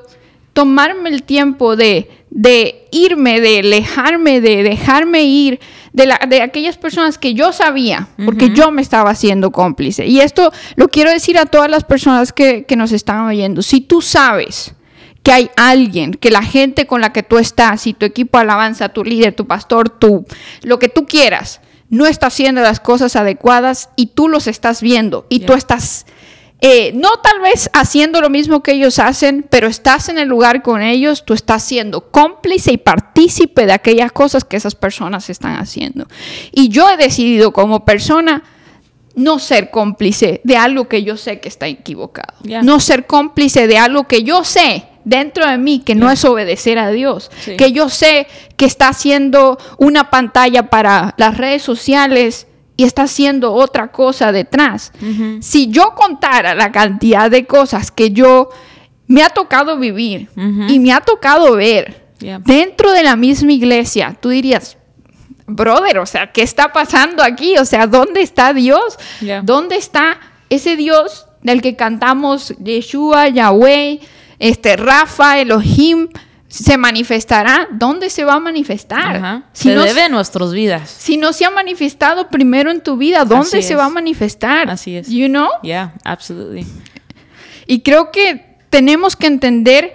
tomarme el tiempo de, de irme, de alejarme, de dejarme ir de, la, de aquellas personas que yo sabía, porque yo me estaba haciendo cómplice. Y esto lo quiero decir a todas las personas que, que nos están oyendo. Si tú sabes que hay alguien, que la gente con la que tú estás, y tu equipo de alabanza, tu líder, tu pastor, tú, lo que tú quieras, no está haciendo las cosas adecuadas y tú los estás viendo y tú estás eh, no tal vez haciendo lo mismo que ellos hacen, pero estás en el lugar con ellos, tú estás siendo cómplice y partícipe de aquellas cosas que esas personas están haciendo. Y yo he decidido como persona no ser cómplice de algo que yo sé que está equivocado. Yeah. No ser cómplice de algo que yo sé dentro de mí que no es obedecer a Dios. Sí. Que yo sé que está haciendo una pantalla para las redes sociales y está haciendo otra cosa detrás. Si yo contara la cantidad de cosas que yo me ha tocado vivir y me ha tocado ver Yeah. dentro de la misma iglesia, tú dirías, brother, o sea, ¿qué está pasando aquí? O sea, ¿dónde está Dios? Yeah. ¿Dónde está ese Dios del que cantamos Yeshua, Yahweh, este Rafa, Elohim? ¿Se manifestará? ¿Dónde se va a manifestar? Ajá. Si Se no, debe a nuestras vidas. si no se ha manifestado primero en tu vida, ¿dónde Así se es. va a manifestar? Así es. You know? Yeah, absolutely. Y creo que tenemos que entender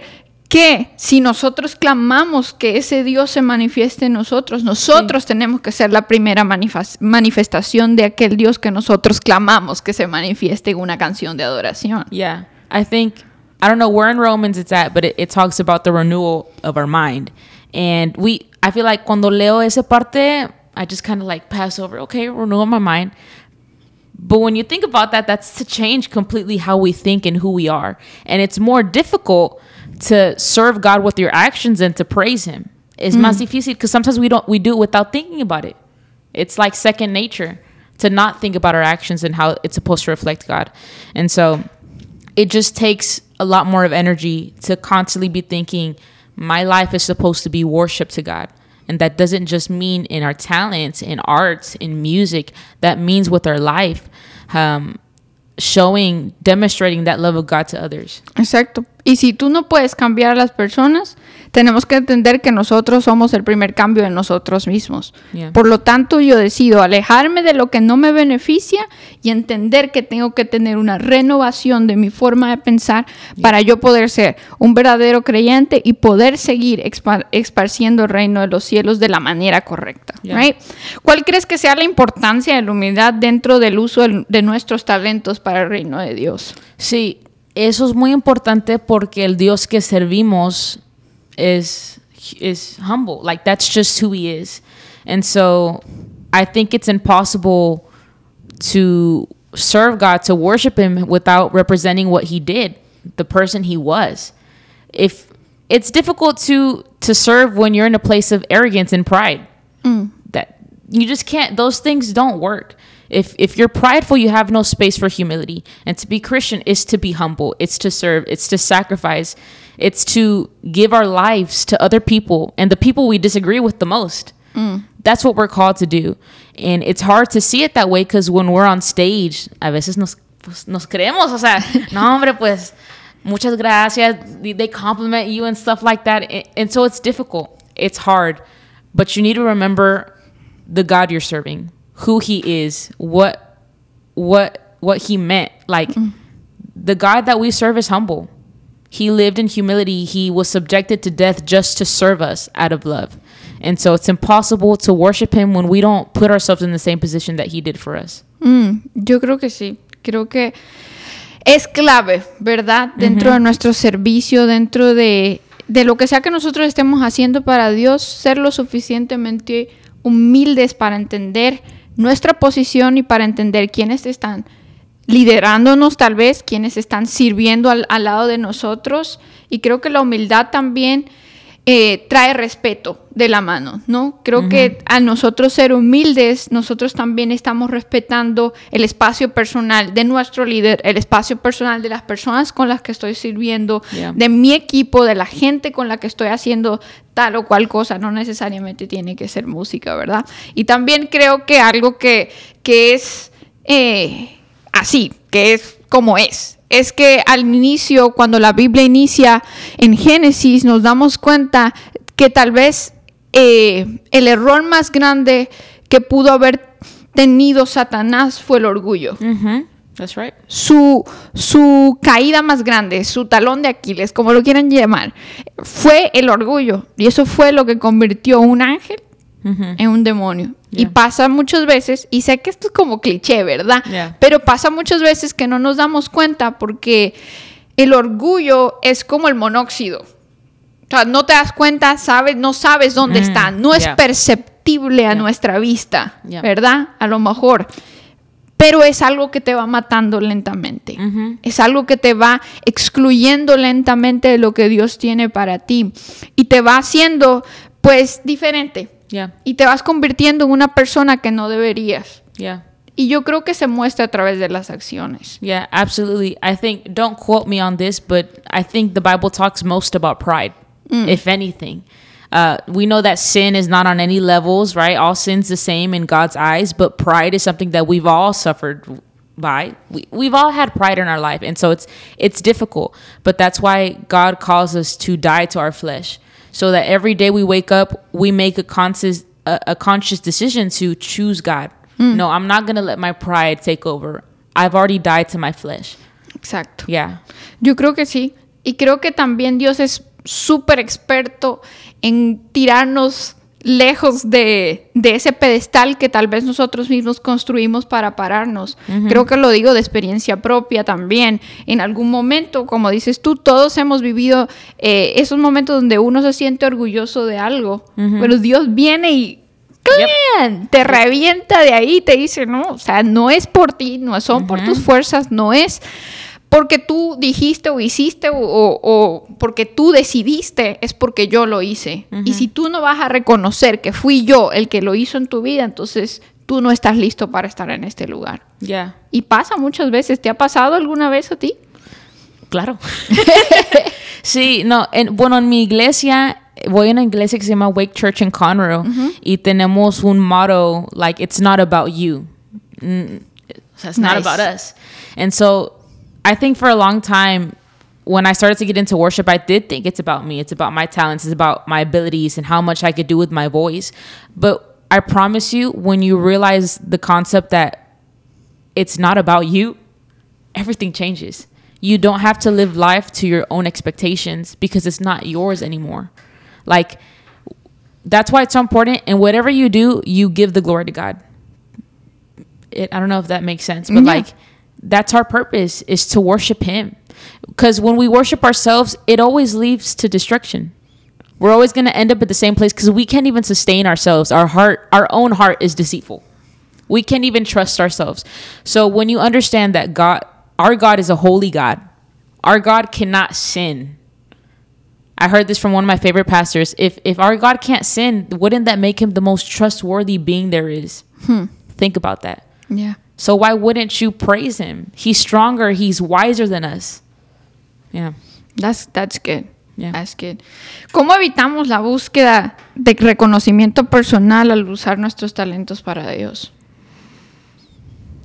que si nosotros clamamos que ese Dios se manifieste en nosotros, nosotros tenemos que ser la primera manifestación de aquel Dios que nosotros clamamos que se manifieste en una canción de adoración. Yeah. I think, I don't know where in Romans it's at, but it, it talks about the renewal of our mind. And we, I feel like cuando leo esa parte, I just kind of like pass over, okay, renewal my mind. But when you think about that, that's to change completely how we think and who we are. And it's more difficult to serve God with your actions and to praise Him. It's mm-hmm. más difícil because sometimes we don't we do it without thinking about it. It's like second nature to not think about our actions and how it's supposed to reflect God. And so it just takes a lot more of energy to constantly be thinking, My life is supposed to be worship to God. And that doesn't just mean in our talents, in arts, in music. That means with our life, um, showing, demonstrating that love of God to others. Exacto. Y si tú no puedes cambiar a las personas, tenemos que entender que nosotros somos el primer cambio en nosotros mismos. Yeah. Por lo tanto, yo decido alejarme de lo que no me beneficia y entender que tengo que tener una renovación de mi forma de pensar para yo poder ser un verdadero creyente y poder seguir esparciendo el reino de los cielos de la manera correcta. Yeah. right? ¿Cuál crees que sea la importancia de la humildad dentro del uso de nuestros talentos para el reino de Dios? Sí, eso es muy importante porque el Dios que servimos is is humble. Like that's just who he is. And so I think it's impossible to serve God, to worship him without representing what he did, the person he was. If it's difficult to to serve when you're in a place of arrogance and pride. Mm. That you just can't those things don't work. If if you're prideful, you have no space for humility. And to be Christian is to be humble. It's to serve, it's to sacrifice. It's to give our lives to other people and the people we disagree with the most. Mm. That's what we're called to do. And it's hard to see it that way because when we're on stage, a veces nos, pues, nos creemos, o sea, no, hombre, pues, muchas gracias. They- compliment you and stuff like that. And so it's difficult. It's hard. But you need to remember the God you're serving, who he is, what what what he meant. Like mm. the God that we serve is humble. He lived in humility. He was subjected to death just to serve us out of love. And so it's impossible to worship him when we don't put ourselves in the same position that he did for us. Mm, yo creo que sí. Creo que es clave, ¿verdad? Dentro de nuestro servicio, dentro de, de lo que sea que nosotros estemos haciendo para Dios, ser lo suficientemente humildes para entender nuestra posición y para entender quiénes están liderándonos tal vez, quienes están sirviendo al, al lado de nosotros. Y creo que la humildad también eh, trae respeto de la mano, ¿no? Creo que a nosotros ser humildes, nosotros también estamos respetando el espacio personal de nuestro líder, el espacio personal de las personas con las que estoy sirviendo, Yeah. de mi equipo, de la gente con la que estoy haciendo tal o cual cosa, no necesariamente tiene que ser música, ¿verdad? Y también creo que algo que, que es eh, así, que es como es. Es que al inicio, cuando la Biblia inicia en Génesis, nos damos cuenta que tal vez eh, el error más grande que pudo haber tenido Satanás fue el orgullo. That's right. Su, su caída más grande, su talón de Aquiles, como lo quieran llamar, fue el orgullo. Y eso fue lo que convirtió un ángel En un demonio. Y Yeah. pasa muchas veces, y sé que esto es como cliché, ¿verdad? Yeah. Pero pasa muchas veces que no nos damos cuenta porque el orgullo es como el monóxido. O sea, no te das cuenta, sabes, no sabes dónde Mm, está, no es perceptible a nuestra vista. ¿verdad? A lo mejor. Pero es algo que te va matando lentamente. Es algo que te va excluyendo lentamente de lo que Dios tiene para ti. Y te va haciendo, pues, diferente. Yeah. Y te vas convirtiendo en una persona que no deberías. Yeah. Y yo creo que se muestra a través de las acciones. Yeah, absolutely. I think don't quote me on this, but I think the Bible talks most about pride, if anything. Uh, we know that sin is not on any levels, right? All sin's the same in God's eyes, but pride is something that we've all suffered by. We, we've all had pride in our life, and so it's it's difficult. But that's why God calls us to die to our flesh, so that every day we wake up, we make a conscious a, a conscious decision to choose God. Hmm. No, I'm not gonna let my pride take over. I've already died to my flesh. Exacto. Yeah. Yo creo que sí. Y creo que también Dios es súper experto en tirarnos lejos de, de ese pedestal que tal vez nosotros mismos construimos para pararnos. Creo que lo digo de experiencia propia también. En algún momento, como dices tú, todos hemos vivido eh, esos momentos donde uno se siente orgulloso de algo, pero Dios viene y te revienta de ahí, te dice, no, o sea, no es por ti, no son por tus fuerzas, no es porque tú dijiste o hiciste o, o- o porque tú decidiste, es porque yo lo hice. Y si tú no vas a reconocer que fui yo el que lo hizo en tu vida, entonces tú no estás listo para estar en este lugar. Yeah. Y pasa muchas veces. ¿Te ha pasado alguna vez a ti? Claro. Sí, no, en, bueno, en mi iglesia, voy a una iglesia que se llama Wake Church in Conroe y tenemos un motto, like, it's not about you. Mm, it's not Nice. about us. And so I think for a long time, when I started to get into worship, I did think it's about me. It's about my talents. It's about my abilities and how much I could do with my voice. But I promise you, when you realize the concept that it's not about you, everything changes. You don't have to live life to your own expectations because it's not yours anymore. Like, that's why it's so important. And whatever you do, you give the glory to God. It, I don't know if that makes sense, but Yeah. like, that's our purpose is to worship Him. Because when we worship ourselves, it always leads to destruction. We're always going to end up at the same place because we can't even sustain ourselves. Our heart, our own heart is deceitful. We can't even trust ourselves. So when you understand that God, our God is a holy God, our God cannot sin. I heard this from one of my favorite pastors. If if our God can't sin, wouldn't that make him the most trustworthy being there is? Hmm. Think about that. Yeah. So why wouldn't you praise him? He's stronger, he's wiser than us. Yeah. That's, that's good. Yeah. That's good. ¿Cómo evitamos la búsqueda de reconocimiento personal al usar nuestros talentos para Dios?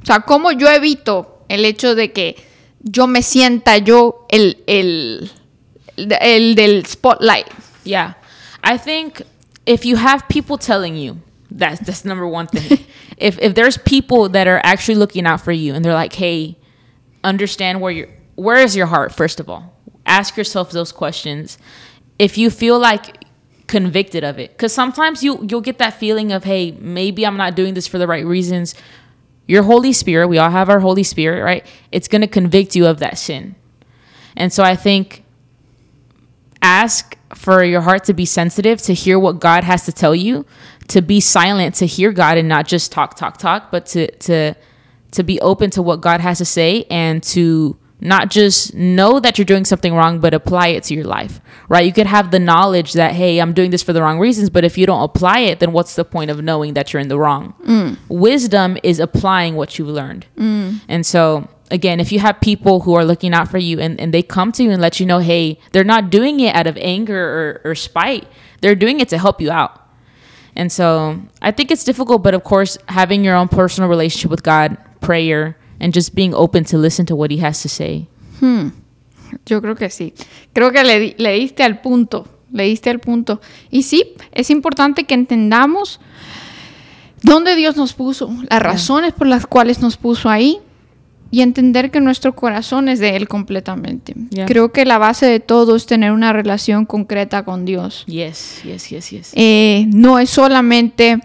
O sea, ¿cómo yo evito el hecho de que yo me sienta yo el, el, el del spotlight? Yeah. I think if you have people telling you, that's that's number one thing. if if there's people that are actually looking out for you and they're like, "Hey, understand where your where is your heart first of all?" Ask yourself those questions. If you feel like convicted of it cuz sometimes you you'll get that feeling of, "Hey, maybe I'm not doing this for the right reasons." Your Holy Spirit, we all have our Holy Spirit, right? It's going to convict you of that sin. And so I think ask for your heart to be sensitive to hear what God has to tell you, to be silent to hear God and not just talk talk talk, but to to to be open to what God has to say and to not just know that you're doing something wrong but apply it to your life. Right? You could have the knowledge that hey, I'm doing this for the wrong reasons, but if you don't apply it, then what's the point of knowing that you're in the wrong? Mm. Wisdom is applying what you've learned. Mm. And so again, if you have people who are looking out for you and, and they come to you and let you know, hey, they're not doing it out of anger or, or spite, they're doing it to help you out. And so I think it's difficult, but of course, having your own personal relationship with God, prayer, and just being open to listen to what He has to say. Yo creo que sí. Creo que le, le diste al punto. Le diste al punto. Y sí, es importante que entendamos dónde Dios nos puso, las razones por las cuales nos puso ahí y entender que nuestro corazón es de Él completamente. Yeah. Creo que la base de todo es tener una relación concreta con Dios. Yes, yes, yes, yes. Eh, no es solamente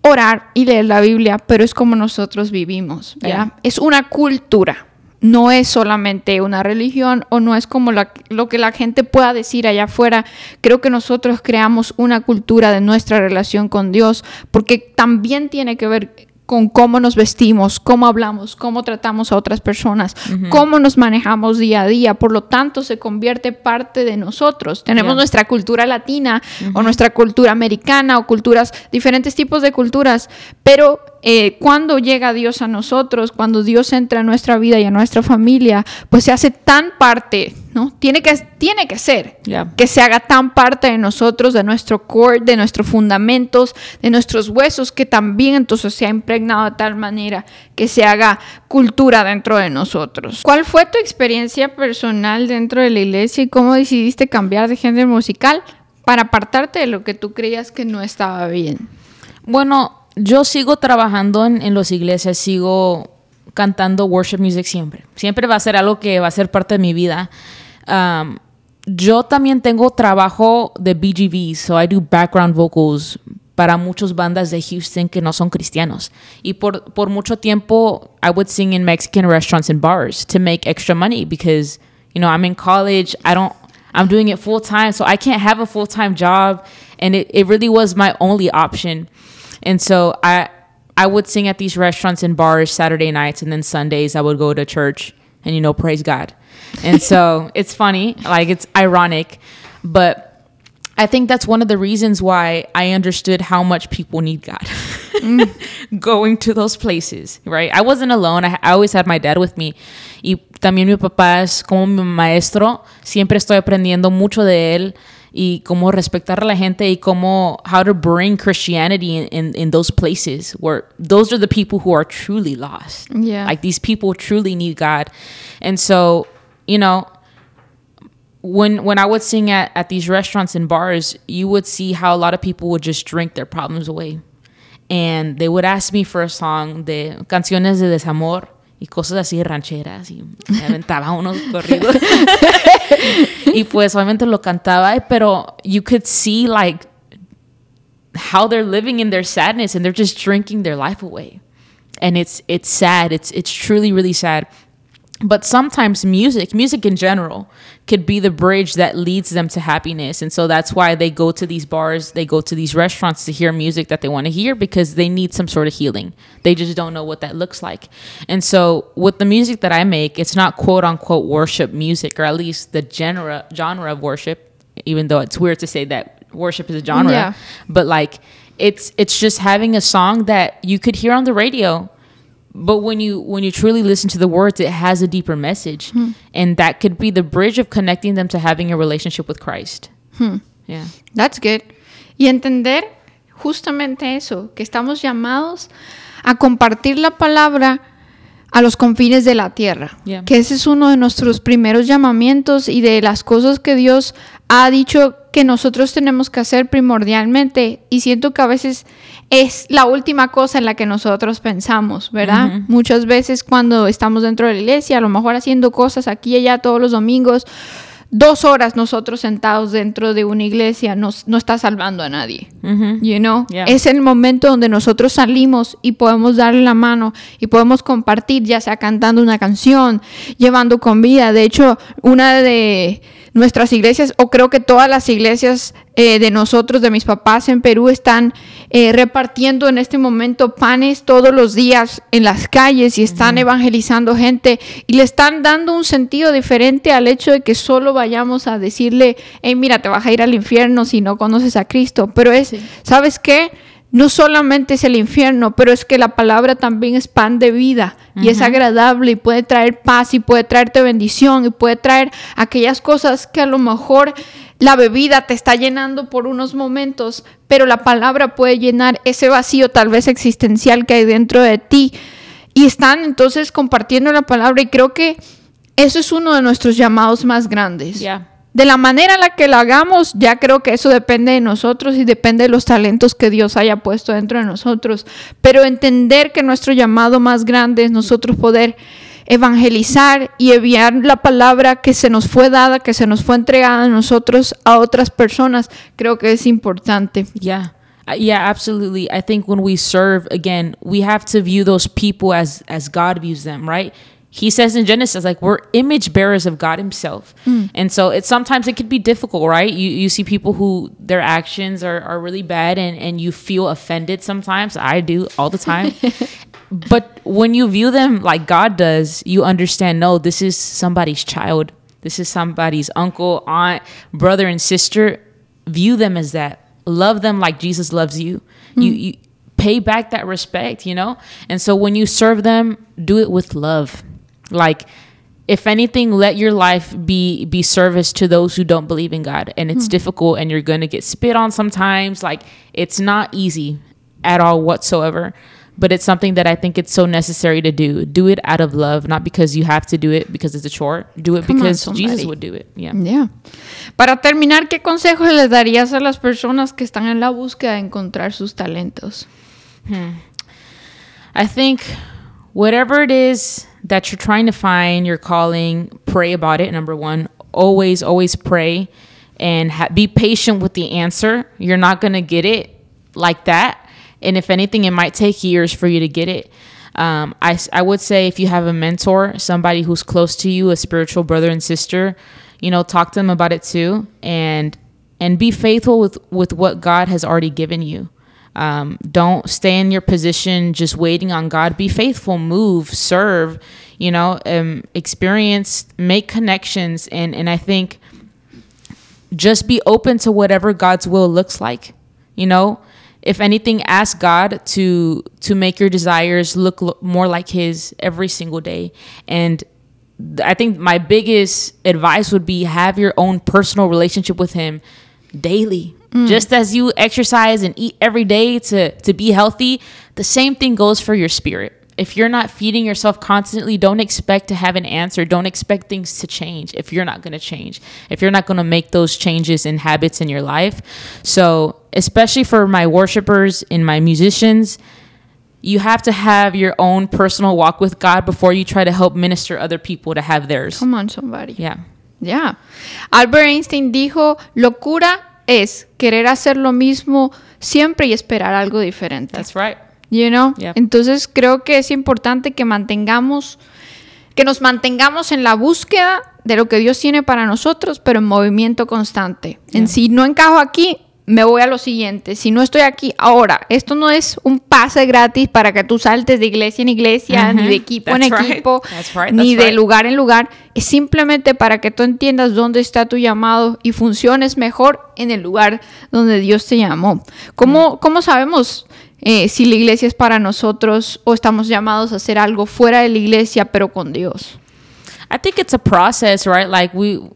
orar y leer la Biblia, pero es como nosotros vivimos, ¿verdad? Yeah. Es una cultura, no es solamente una religión o no es como la- lo que la gente pueda decir allá afuera. Creo que nosotros creamos una cultura de nuestra relación con Dios, porque también tiene que ver con cómo nos vestimos, cómo hablamos, cómo tratamos a otras personas, cómo nos manejamos día a día. Por lo tanto, se convierte parte de nosotros. Tenemos Yeah. nuestra cultura latina o nuestra cultura americana o culturas, diferentes tipos de culturas, pero eh, cuando llega Dios a nosotros, cuando Dios entra en nuestra vida y a nuestra familia, pues se hace tan parte, ¿no? Tiene que, tiene que ser Yeah. que se haga tan parte de nosotros, de nuestro core, de nuestros fundamentos, de nuestros huesos, que también entonces se ha impregnado de tal manera que se haga cultura dentro de nosotros. ¿Cuál fue tu experiencia personal dentro de la iglesia y cómo decidiste cambiar de género musical para apartarte de lo que tú creías que no estaba bien? Bueno, yo sigo trabajando en, en las iglesias, sigo cantando worship music siempre. Siempre va a ser algo que va a ser parte de mi vida. Um, yo también tengo trabajo de BGV, so I do background vocals para muchas bandas de Houston que no son cristianos. Y por, por mucho tiempo, I would sing in Mexican restaurants and bars to make extra money because, you know, I'm in college. I don't, I'm doing it full time, so I can't have a full time job. And it, it really was my only option. And so I, I would sing at these restaurants and bars Saturday nights, and then Sundays I would go to church and, you know, praise God. And so it's funny, like it's ironic, but I think that's one of the reasons why I understood how much people need God. Mm. going to those places, right? I wasn't alone. I, I, always had my dad with me. Y también mi papá es como mi maestro. Siempre estoy aprendiendo mucho de él y cómo respetar a la gente y cómo how to bring Christianity in, in, in those places where those are the people who are truly lost. Yeah. Like these people truly need God. And so, you know, when when I would sing at, at these restaurants and bars, you would see how a lot of people would just drink their problems away. And they would ask me for a song de canciones de desamor y cosas así rancheras y me aventaba unos corridos. y pues obviamente lo cantaba, pero you could see like how they're living in their sadness and they're just drinking their life away. And it's it's sad. It's it's truly really sad but sometimes music music in general could be the bridge that leads them to happiness. And so that's why they go to these bars they go to these restaurants to hear music that they want to hear because they need some sort of healing. They just don't know what that looks like. And so with the music that i make it's not quote unquote worship music or at least the genre genre of worship even though it's weird to say that worship is a genre. Yeah. but like it's it's just having a song that you could hear on the radio but when you when you truly listen to the words it has a deeper message and that could be the bridge of connecting them to having a relationship with christ yeah That's good. Y entender justamente eso, que estamos llamados a compartir la palabra a los confines de la tierra. Yeah. Que ese es uno de nuestros primeros llamamientos y de las cosas que Dios ha dicho que nosotros tenemos que hacer primordialmente. Y siento que a veces es la última cosa en la que nosotros pensamos, ¿verdad? Muchas veces cuando estamos dentro de la iglesia, a lo mejor haciendo cosas aquí y allá todos los domingos, dos horas nosotros sentados dentro de una iglesia nos, no está salvando a nadie. You know? Yeah. Es el momento donde nosotros salimos y podemos darle la mano y podemos compartir, ya sea cantando una canción, llevando comida. De hecho, una de nuestras iglesias, o creo que todas las iglesias eh, de nosotros, de mis papás en Perú, están eh, repartiendo en este momento panes todos los días en las calles y están evangelizando gente y le están dando un sentido diferente al hecho de que solo vayamos a decirle, hey, mira, te vas a ir al infierno si no conoces a Cristo. Pero es, ¿sabes qué? No solamente es el infierno, pero es que la palabra también es pan de vida y es agradable y puede traer paz y puede traerte bendición y puede traer aquellas cosas que a lo mejor la bebida te está llenando por unos momentos, pero la palabra puede llenar ese vacío tal vez existencial que hay dentro de ti. Y están entonces compartiendo la palabra y creo que eso es uno de nuestros llamados más grandes. yeah De la manera en la que lo hagamos, ya creo que eso depende de nosotros y depende de los talentos que Dios haya puesto dentro de nosotros. Pero entender que nuestro llamado más grande es nosotros poder evangelizar y enviar la palabra que se nos fue dada, que se nos fue entregada a nosotros a otras personas, creo que es importante. yeah yeah absolutely i think when we serve again we have to view those people as as god views them right he says in genesis like we're image bearers of god himself. Mm. And so it sometimes it could be difficult right? You you see people who their actions are, are really bad and and you feel offended sometimes. I do all the time. But when you view them like god does you understand no this is somebody's child. This is somebody's uncle aunt brother and sister. View them as that. Love them like jesus loves you. Mm. You you pay back that respect you know? And so when you serve them do it with love like if anything let your life be be service to those who don't believe in god. And it's hmm. difficult and you're gonna get spit on sometimes. Like it's not easy at all whatsoever. But it's something that i think it's so necessary to do. Do it out of love not because you have to do it because it's a chore. Do it Come on, because jesus would do it. Yeah. Ya. Para terminar, ¿qué consejos les darías a las personas que están en la búsqueda de encontrar sus talentos? Hmm. I think whatever it is that you're trying to find, your calling, pray about it. Number one, always, always pray and ha- be patient with the answer. You're not going to get it like that. And if anything, it might take years for you to get it. Um, I, I would say if you have a mentor, somebody who's close to you, a spiritual brother and sister, you know, talk to them about it too, and and be faithful with with what God has already given you. Um, don't stay in your position just waiting on God. Be faithful, move, serve, you know, um, experience, make connections. And, and I think just be open to whatever God's will looks like. You know, if anything, ask God to to make your desires look lo- more like His every single day. And I think my biggest advice would be have your own personal relationship with Him daily. Mm. Just as you exercise and eat every day to to be healthy, the same thing goes for your spirit. If you're not feeding yourself constantly, don't expect to have an answer. Don't expect things to change if you're not going to change. If you're not going to make those changes in habits in your life. So, especially for my worshipers and my musicians, you have to have your own personal walk with God before you try to help minister other people to have theirs. Come on, somebody. Yeah. Yeah. Albert Einstein dijo, locura es querer hacer lo mismo siempre y esperar algo diferente. That's right. You know? Yep. Entonces creo que es importante que mantengamos, que nos mantengamos en la búsqueda de lo que Dios tiene para nosotros, pero en movimiento constante. En Yeah. si no encajo aquí, me voy a lo siguiente. Si no estoy aquí ahora, esto no es un pase gratis para que tú saltes de iglesia en iglesia, ni de equipo en right. equipo, That's right, ni de right. lugar en lugar. Es simplemente para que tú entiendas dónde está tu llamado y funciones mejor en el lugar donde Dios te llamó. Mm. ¿Cómo, cómo sabemos eh, si la iglesia es para nosotros o estamos llamados a hacer algo fuera de la iglesia, pero con Dios? I think it's a process, right? Like we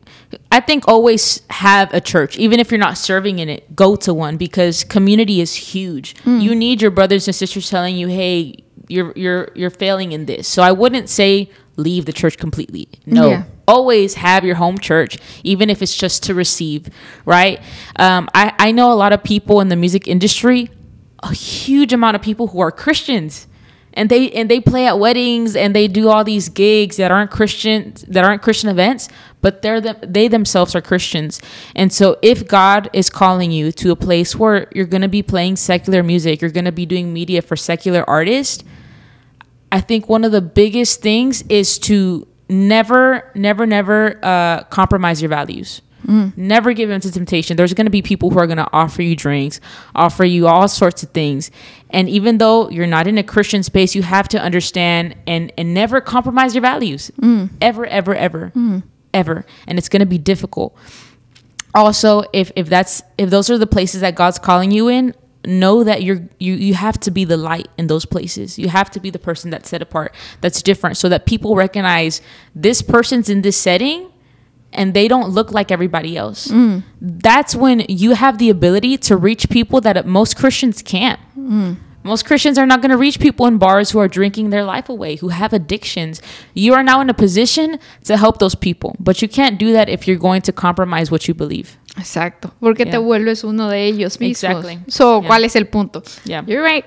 I think always have a church, even if you're not serving in it, go to one because community is huge. You need your brothers and sisters telling you, "Hey, you're you're you're failing in this." So I wouldn't say leave the church completely. No. Yeah. Always have your home church, even if it's just to receive, right? Um, I, I know a lot of people in the music industry, a huge amount of people who are Christians and they and they play at weddings and they do all these gigs that aren't Christian that aren't Christian events, but they're the, they themselves are Christians. And so if God is calling you to a place where you're going to be playing secular music, you're going to be doing media for secular artists, I think one of the biggest things is to never, never, never uh, compromise your values. Never give in to temptation. There's going to be people who are going to offer you drinks, offer you all sorts of things. And even though you're not in a Christian space, you have to understand and, and never compromise your values. Mm. Ever, ever, ever, mm. ever. And it's going to be difficult also if if that's if those are the places that god's calling you in know that you're you you have to be the light in those places you have to be the person that's set apart that's different so that people recognize this person's in this setting and they don't look like everybody else mm. that's when you have the ability to reach people that most christians can't mm. most Christians are not going to reach people in bars who are drinking their life away, who have addictions. You are now in a position to help those people, but you can't do that if you're going to compromise what you believe. Exacto, porque te Yeah. vuelves uno de ellos mismos. Exactly. So, Yeah. ¿cuál es el punto? Yeah. You're right.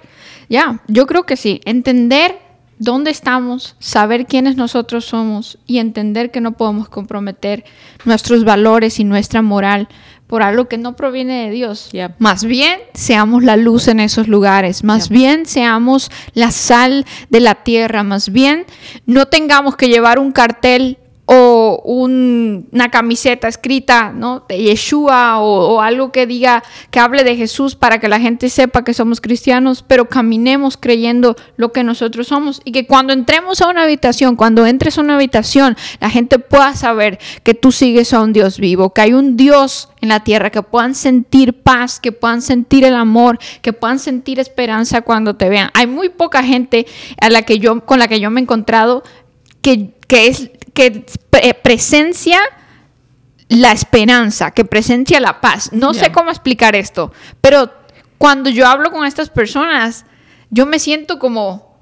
Ya, yo creo que sí. Entender dónde estamos, saber quiénes nosotros somos y entender que no podemos comprometer nuestros valores y nuestra moral por algo que no proviene de Dios. Más bien seamos la luz en esos lugares, más bien seamos la sal de la tierra, más bien no tengamos que llevar un cartel o un- una camiseta escrita ¿no? de Yeshua o, o algo que diga, que hable de Jesús para que la gente sepa que somos cristianos, pero caminemos creyendo lo que nosotros somos y que cuando entremos a una habitación, cuando entres a una habitación, la gente pueda saber que tú sigues a un Dios vivo, que hay un Dios en la tierra, que puedan sentir paz, que puedan sentir el amor, que puedan sentir esperanza cuando te vean. Hay muy poca gente a la que yo, con la que yo me he encontrado que, que es que pre- presencia la esperanza, que presencia la paz. No sé cómo explicar esto, pero cuando yo hablo con estas personas, yo me siento como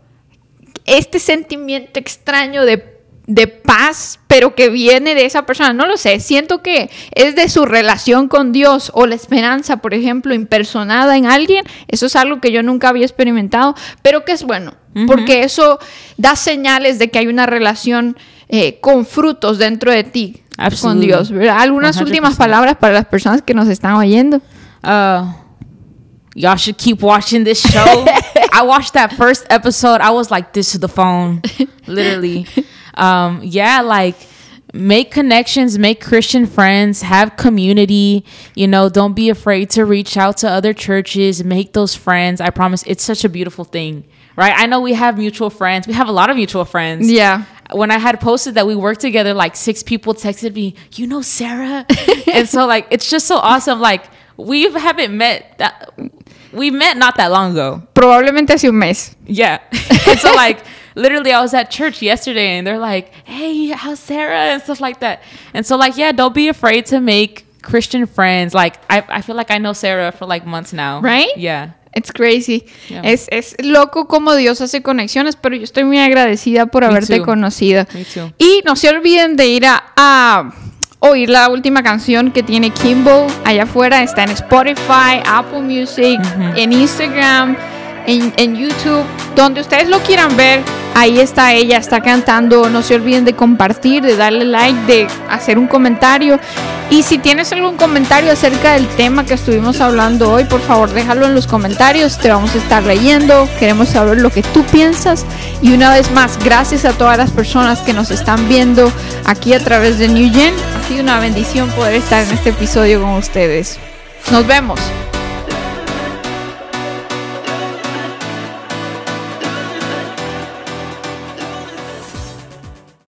este sentimiento extraño de, de paz, pero que viene de esa persona. No lo sé, siento que es de su relación con Dios o la esperanza, por ejemplo, impersonada en alguien. Eso es algo que yo nunca había experimentado, pero que es bueno, porque eso da señales de que hay una relación eh, con frutos dentro de ti. Con Dios, ¿verdad? Algunas 100%. últimas palabras para las personas que nos están oyendo. Uh, y'all should keep watching this show. I watched that first episode. I was like this to the phone, literally. Um, yeah, like make connections, make Christian friends, have community. You know, don't be afraid to reach out to other churches, make those friends. I promise, it's such a beautiful thing, right? I know we have mutual friends. We have a lot of mutual friends. Yeah. When I had posted that we worked together, like six people texted me, "You know Sarah," and so like it's just so awesome. Like we haven't met that. we met not that long ago. Probablemente hace un mes. Yeah. and so like literally I was at church yesterday and they're like, "Hey, how's Sarah?" and stuff like that. And so like, yeah, don't be afraid to make Christian friends. Like I I feel like I know Sarah for like months now. Right? Yeah. It's crazy. Yeah. Es, es loco como Dios hace conexiones, pero yo estoy muy agradecida por Me haberte too. conocido. Me too. Y no se olviden de ir a, a oír la última canción que tiene Kimbo allá afuera. Está en Spotify, Apple Music, en Instagram, en, en YouTube, donde ustedes lo quieran ver. Ahí está ella, está cantando. No se olviden de compartir, de darle like, de hacer un comentario. Y si tienes algún comentario acerca del tema que estuvimos hablando hoy, por favor déjalo en los comentarios. Te vamos a estar leyendo. Queremos saber lo que tú piensas. Y una vez más, gracias a todas las personas que nos están viendo aquí a través de New Gen. Ha sido una bendición poder estar en este episodio con ustedes. Nos vemos.